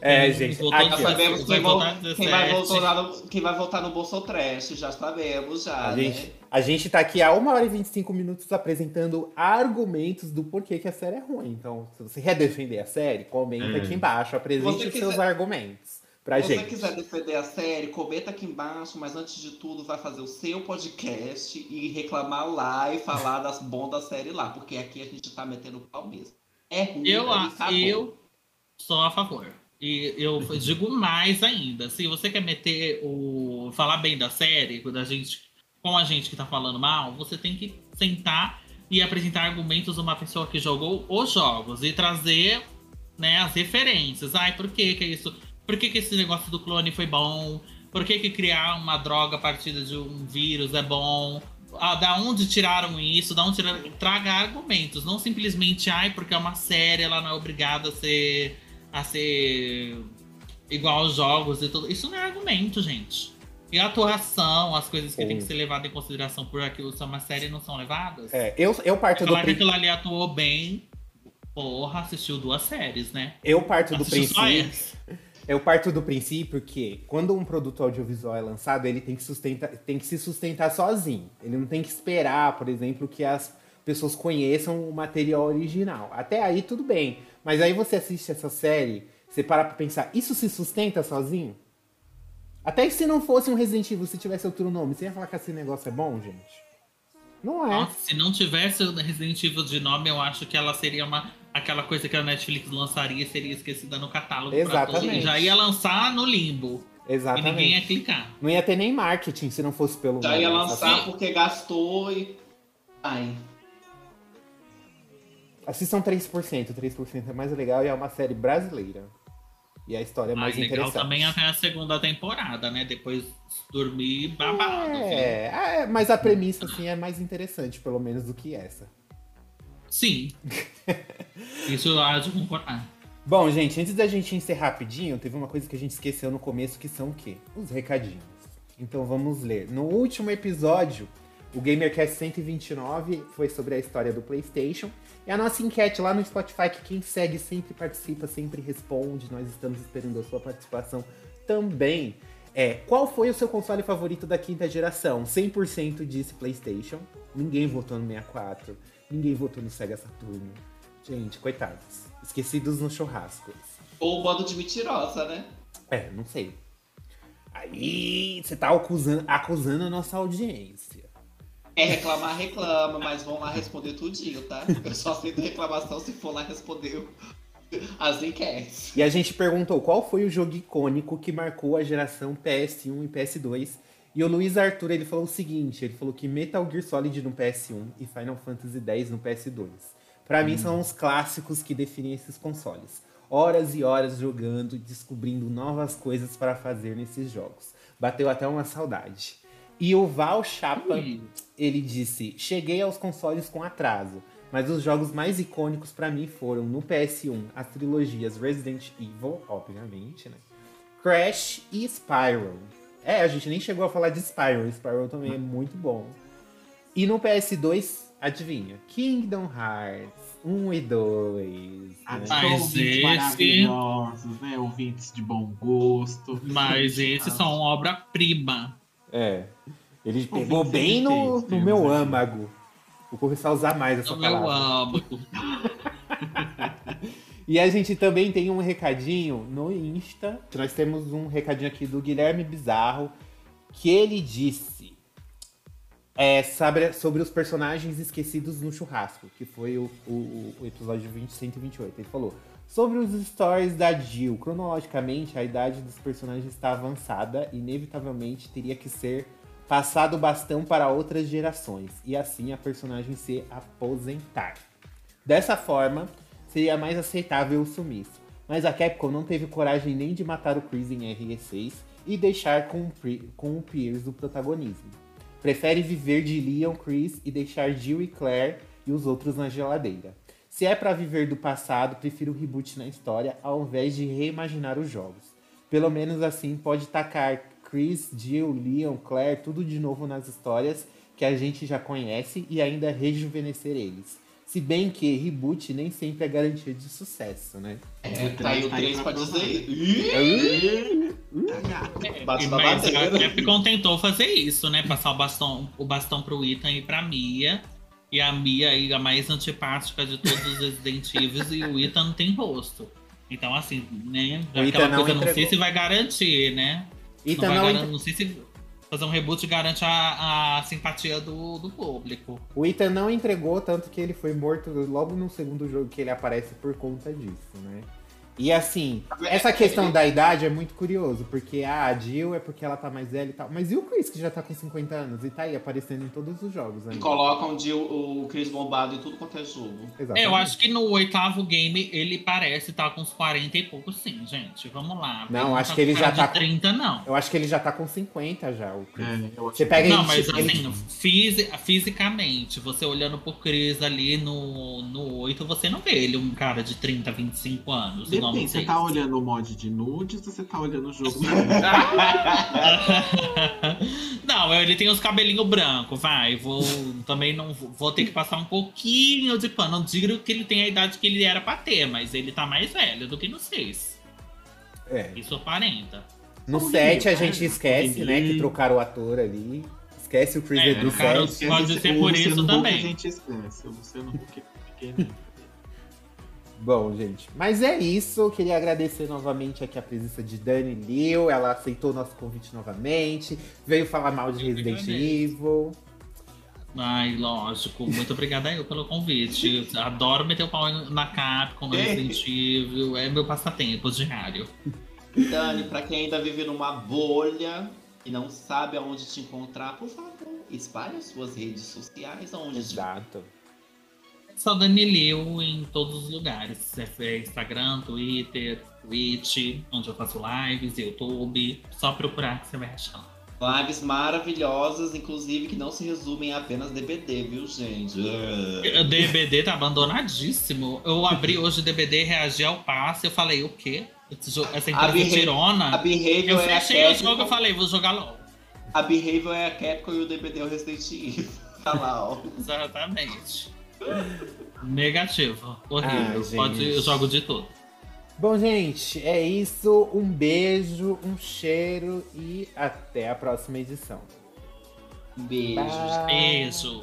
É, gente, aqui, Já sabemos quem, quem vai 17. votar no, quem vai votar no Bolso Trash, já sabemos, já. A né? gente, a gente tá aqui há 1 hora e 25 minutos apresentando argumentos do porquê que a série é ruim. Então, se você quer defender a série, comenta É. aqui embaixo, apresente você os seus quiser- argumentos pra Se você gente. quiser defender a série, comenta aqui embaixo, mas antes de tudo, vai fazer o seu podcast e reclamar lá e falar das bons da série lá, porque aqui a gente tá metendo pau mesmo. É ruim, Eu, acabou. eu sou a favor. E eu digo mais ainda. Se você quer meter o. falar bem da série, da gente, com a gente que tá falando mal, você tem que sentar e apresentar argumentos de uma pessoa que jogou os jogos e trazer né, as referências. Ai, por que, que é isso? Por que, que esse negócio do clone foi bom? Por que, que criar uma droga a partir de um vírus é bom? Ah, da onde tiraram isso? Da onde tiraram... Traga argumentos, não simplesmente, ai, porque é uma série, ela não é obrigada a ser, a ser igual aos jogos e tudo. Isso não é argumento, gente. E a atuação, as coisas que Sim. tem que ser levadas em consideração por aquilo são uma série não são levadas. É, eu, eu parto do Falar que aquilo ali atuou bem, porra, assistiu duas séries, né? eu parto do Assistiu princípio. Eu parto do princípio que quando um produto audiovisual é lançado, ele tem que, sustentar, tem que se sustentar sozinho. Ele não tem que esperar, por exemplo, que as pessoas conheçam o material original. Até aí tudo bem. Mas aí você assiste essa série, você para pra pensar, isso se sustenta sozinho? Até que se não fosse um Resident Evil, se tivesse outro nome, você ia falar que esse negócio é bom, gente? Não é. Nossa, se não tivesse o Resident Evil de nome, eu acho que ela seria uma aquela coisa que a Netflix lançaria e seria esquecida no catálogo. Exatamente. Já ia lançar no limbo. E Exatamente. ninguém ia clicar. Não ia ter nem marketing se não fosse pelo Já ia nome, lançar sabe? porque gastou e. Ai. Assistam 3%. 3% é mais legal e é uma série brasileira. E a história é mais Mas legal interessante. também até a segunda temporada, né? Depois dormir babado. É, é, mas a premissa assim é mais interessante, pelo menos, do que essa. Sim. Isso eu acho concordar. Bom, gente, antes da gente encerrar rapidinho, teve uma coisa que a gente esqueceu no começo, que são o quê? Os recadinhos. Então vamos ler. No último episódio, o GamerCast 129 foi sobre a história do PlayStation. E a nossa enquete lá no Spotify, que quem segue sempre participa, sempre responde. Nós estamos esperando a sua participação também. É, qual foi o seu console favorito da quinta geração? 100% disse PlayStation. Ninguém votou no 64. Ninguém votou no Sega Saturno. Gente, coitados. Esquecidos no churrasco. Ou o bando de mentirosa, né? É, não sei. Aí, você tá acusando, acusando a nossa audiência. É reclamar, reclama, mas vão lá responder tudinho, tá? Eu só aceito reclamação se for lá responder as enquetes. E a gente perguntou qual foi o jogo icônico que marcou a geração PS1 e PS2. E o Luiz Arthur, ele falou o seguinte, ele falou que Metal Gear Solid no PS1 e Final Fantasy X no PS2. Pra mim são os clássicos que definem esses consoles. Horas e horas jogando, descobrindo novas coisas para fazer nesses jogos. Bateu até uma saudade. E o Val Chapa, Ui. ele disse: Cheguei aos consoles com atraso, mas os jogos mais icônicos pra mim foram no PS1 as trilogias Resident Evil, obviamente, né? Crash e Spyro. É, a gente nem chegou a falar de Spyro. Spyro também é muito bom. E no PS2, adivinha? Kingdom Hearts 1 e 2. Ah, né? Mas ouvintes esse- maravilhosos, né? Ouvintes de bom gosto. Mas esses são obra-prima. É. Ele Ouvintes pegou bem no, no temos meu âmago. Vou começar a usar mais essa É o meu palavra. âmago. E a gente também tem um recadinho no Insta. Nós temos um recadinho aqui do Guilherme Bizarro, que ele disse é, sobre, sobre os personagens esquecidos no churrasco, que foi o, o, o episódio 20, 128. Ele falou. Sobre os stories da Jill, cronologicamente a idade dos personagens está avançada e inevitavelmente teria que ser passado o bastão para outras gerações e assim a personagem se aposentar. Dessa forma, seria mais aceitável o sumiço. Mas a Capcom não teve coragem nem de matar o Chris em RE6 e deixar com com o Pierce o protagonismo. Prefere viver de Leon, Chris e deixar Jill e Claire e os outros na geladeira. Se é pra viver do passado, prefiro o reboot na história ao invés de reimaginar os jogos. Pelo menos assim pode tacar Chris, Jill, Leon, Claire, tudo de novo nas histórias que a gente já conhece e ainda rejuvenescer eles. Se bem que reboot nem sempre é garantia de sucesso, né? É, tá aí o Tá aí 3 pra pra provar. dizer. Tá gato. Bate na Mas a madeira. Capcom tentou fazer isso, né? Passar o bastão, o bastão pro Ethan e pra Mia. E a Mia aí, a mais antipática de todos os Resident Evil, e o Ethan não tem rosto. Então, assim, né? O Aquela não coisa, não sei se vai garantir, né? Ethan não, não, entre- não sei se fazer um reboot garante a, a simpatia do, do público. O Ethan não entregou, tanto que ele foi morto logo no segundo jogo que ele aparece por conta disso, né? E assim, essa questão da idade é muito curioso, porque ah, a Jill é porque ela tá mais velha e tal. Mas e o Chris, que já tá com 50 anos e tá aí aparecendo em todos os jogos E ainda? colocam de- o Chris bombado em tudo quanto é jogo. Exatamente. É, eu acho que no oitavo game ele parece estar com uns 40 e poucos, sim, gente. Vamos lá. Não, acho tá que ele já tá de 30, não. Eu acho que ele já tá com 50 já, o Chris. É, eu acho Você que- pega Não, ele, mas ele- assim, fisi- fisicamente, você olhando pro Chris ali no, no 8, você não vê ele um cara de 30, 25 anos. Depende, você tá olhando o mod de nudes ou você tá olhando o jogo? não, ele tem os cabelinhos brancos, vai. Vou, também não vou, ter que passar um pouquinho de pano. Não digo que ele tem a idade que ele era pra ter, mas ele tá mais velho do que no 6. É. Isso aparenta. No Como 7 a gente esquece, né, que trocaram o ator ali. Esquece o Chris É, do trocaram- 7. Pode ser O por isso também. A gente esquece. O Luciano Huck é pequeno. Bom, gente, mas é isso. Eu queria agradecer novamente aqui a presença de Dani Liu. Ela aceitou o nosso convite novamente. Veio falar mal de Eu Resident. Evil. Ai, lógico. Muito obrigada eu pelo convite. Eu Adoro meter o pau na Capcom, no Resident Evil. É meu passatempo diário. Dani, pra quem ainda vive numa bolha e não sabe aonde te encontrar, por favor, espalhe as suas redes sociais aonde te Exato. Só Dani Liu em todos os lugares. É Instagram, Twitter, Twitch, onde eu faço lives, YouTube. Só procurar que você vai achar. Lives maravilhosas, inclusive, que não se resumem a apenas DBD, viu, gente? O DBD tá abandonadíssimo. Eu abri hoje o DBD, reagi ao passe. Eu falei, o quê? Essa A empresa Behavior- tirona. A Eu é a fechei o Capcom. jogo e falei, vou jogar LOL. A Behavior é a Capcom e o DBD é o Resident Evil. Tá lá, ó. Exatamente. Negativo. Horrível. Ai, Pode, eu jogo de tudo. Bom, gente, é isso. Um beijo, um cheiro e até a próxima edição. Um beijo. Bye. Beijo.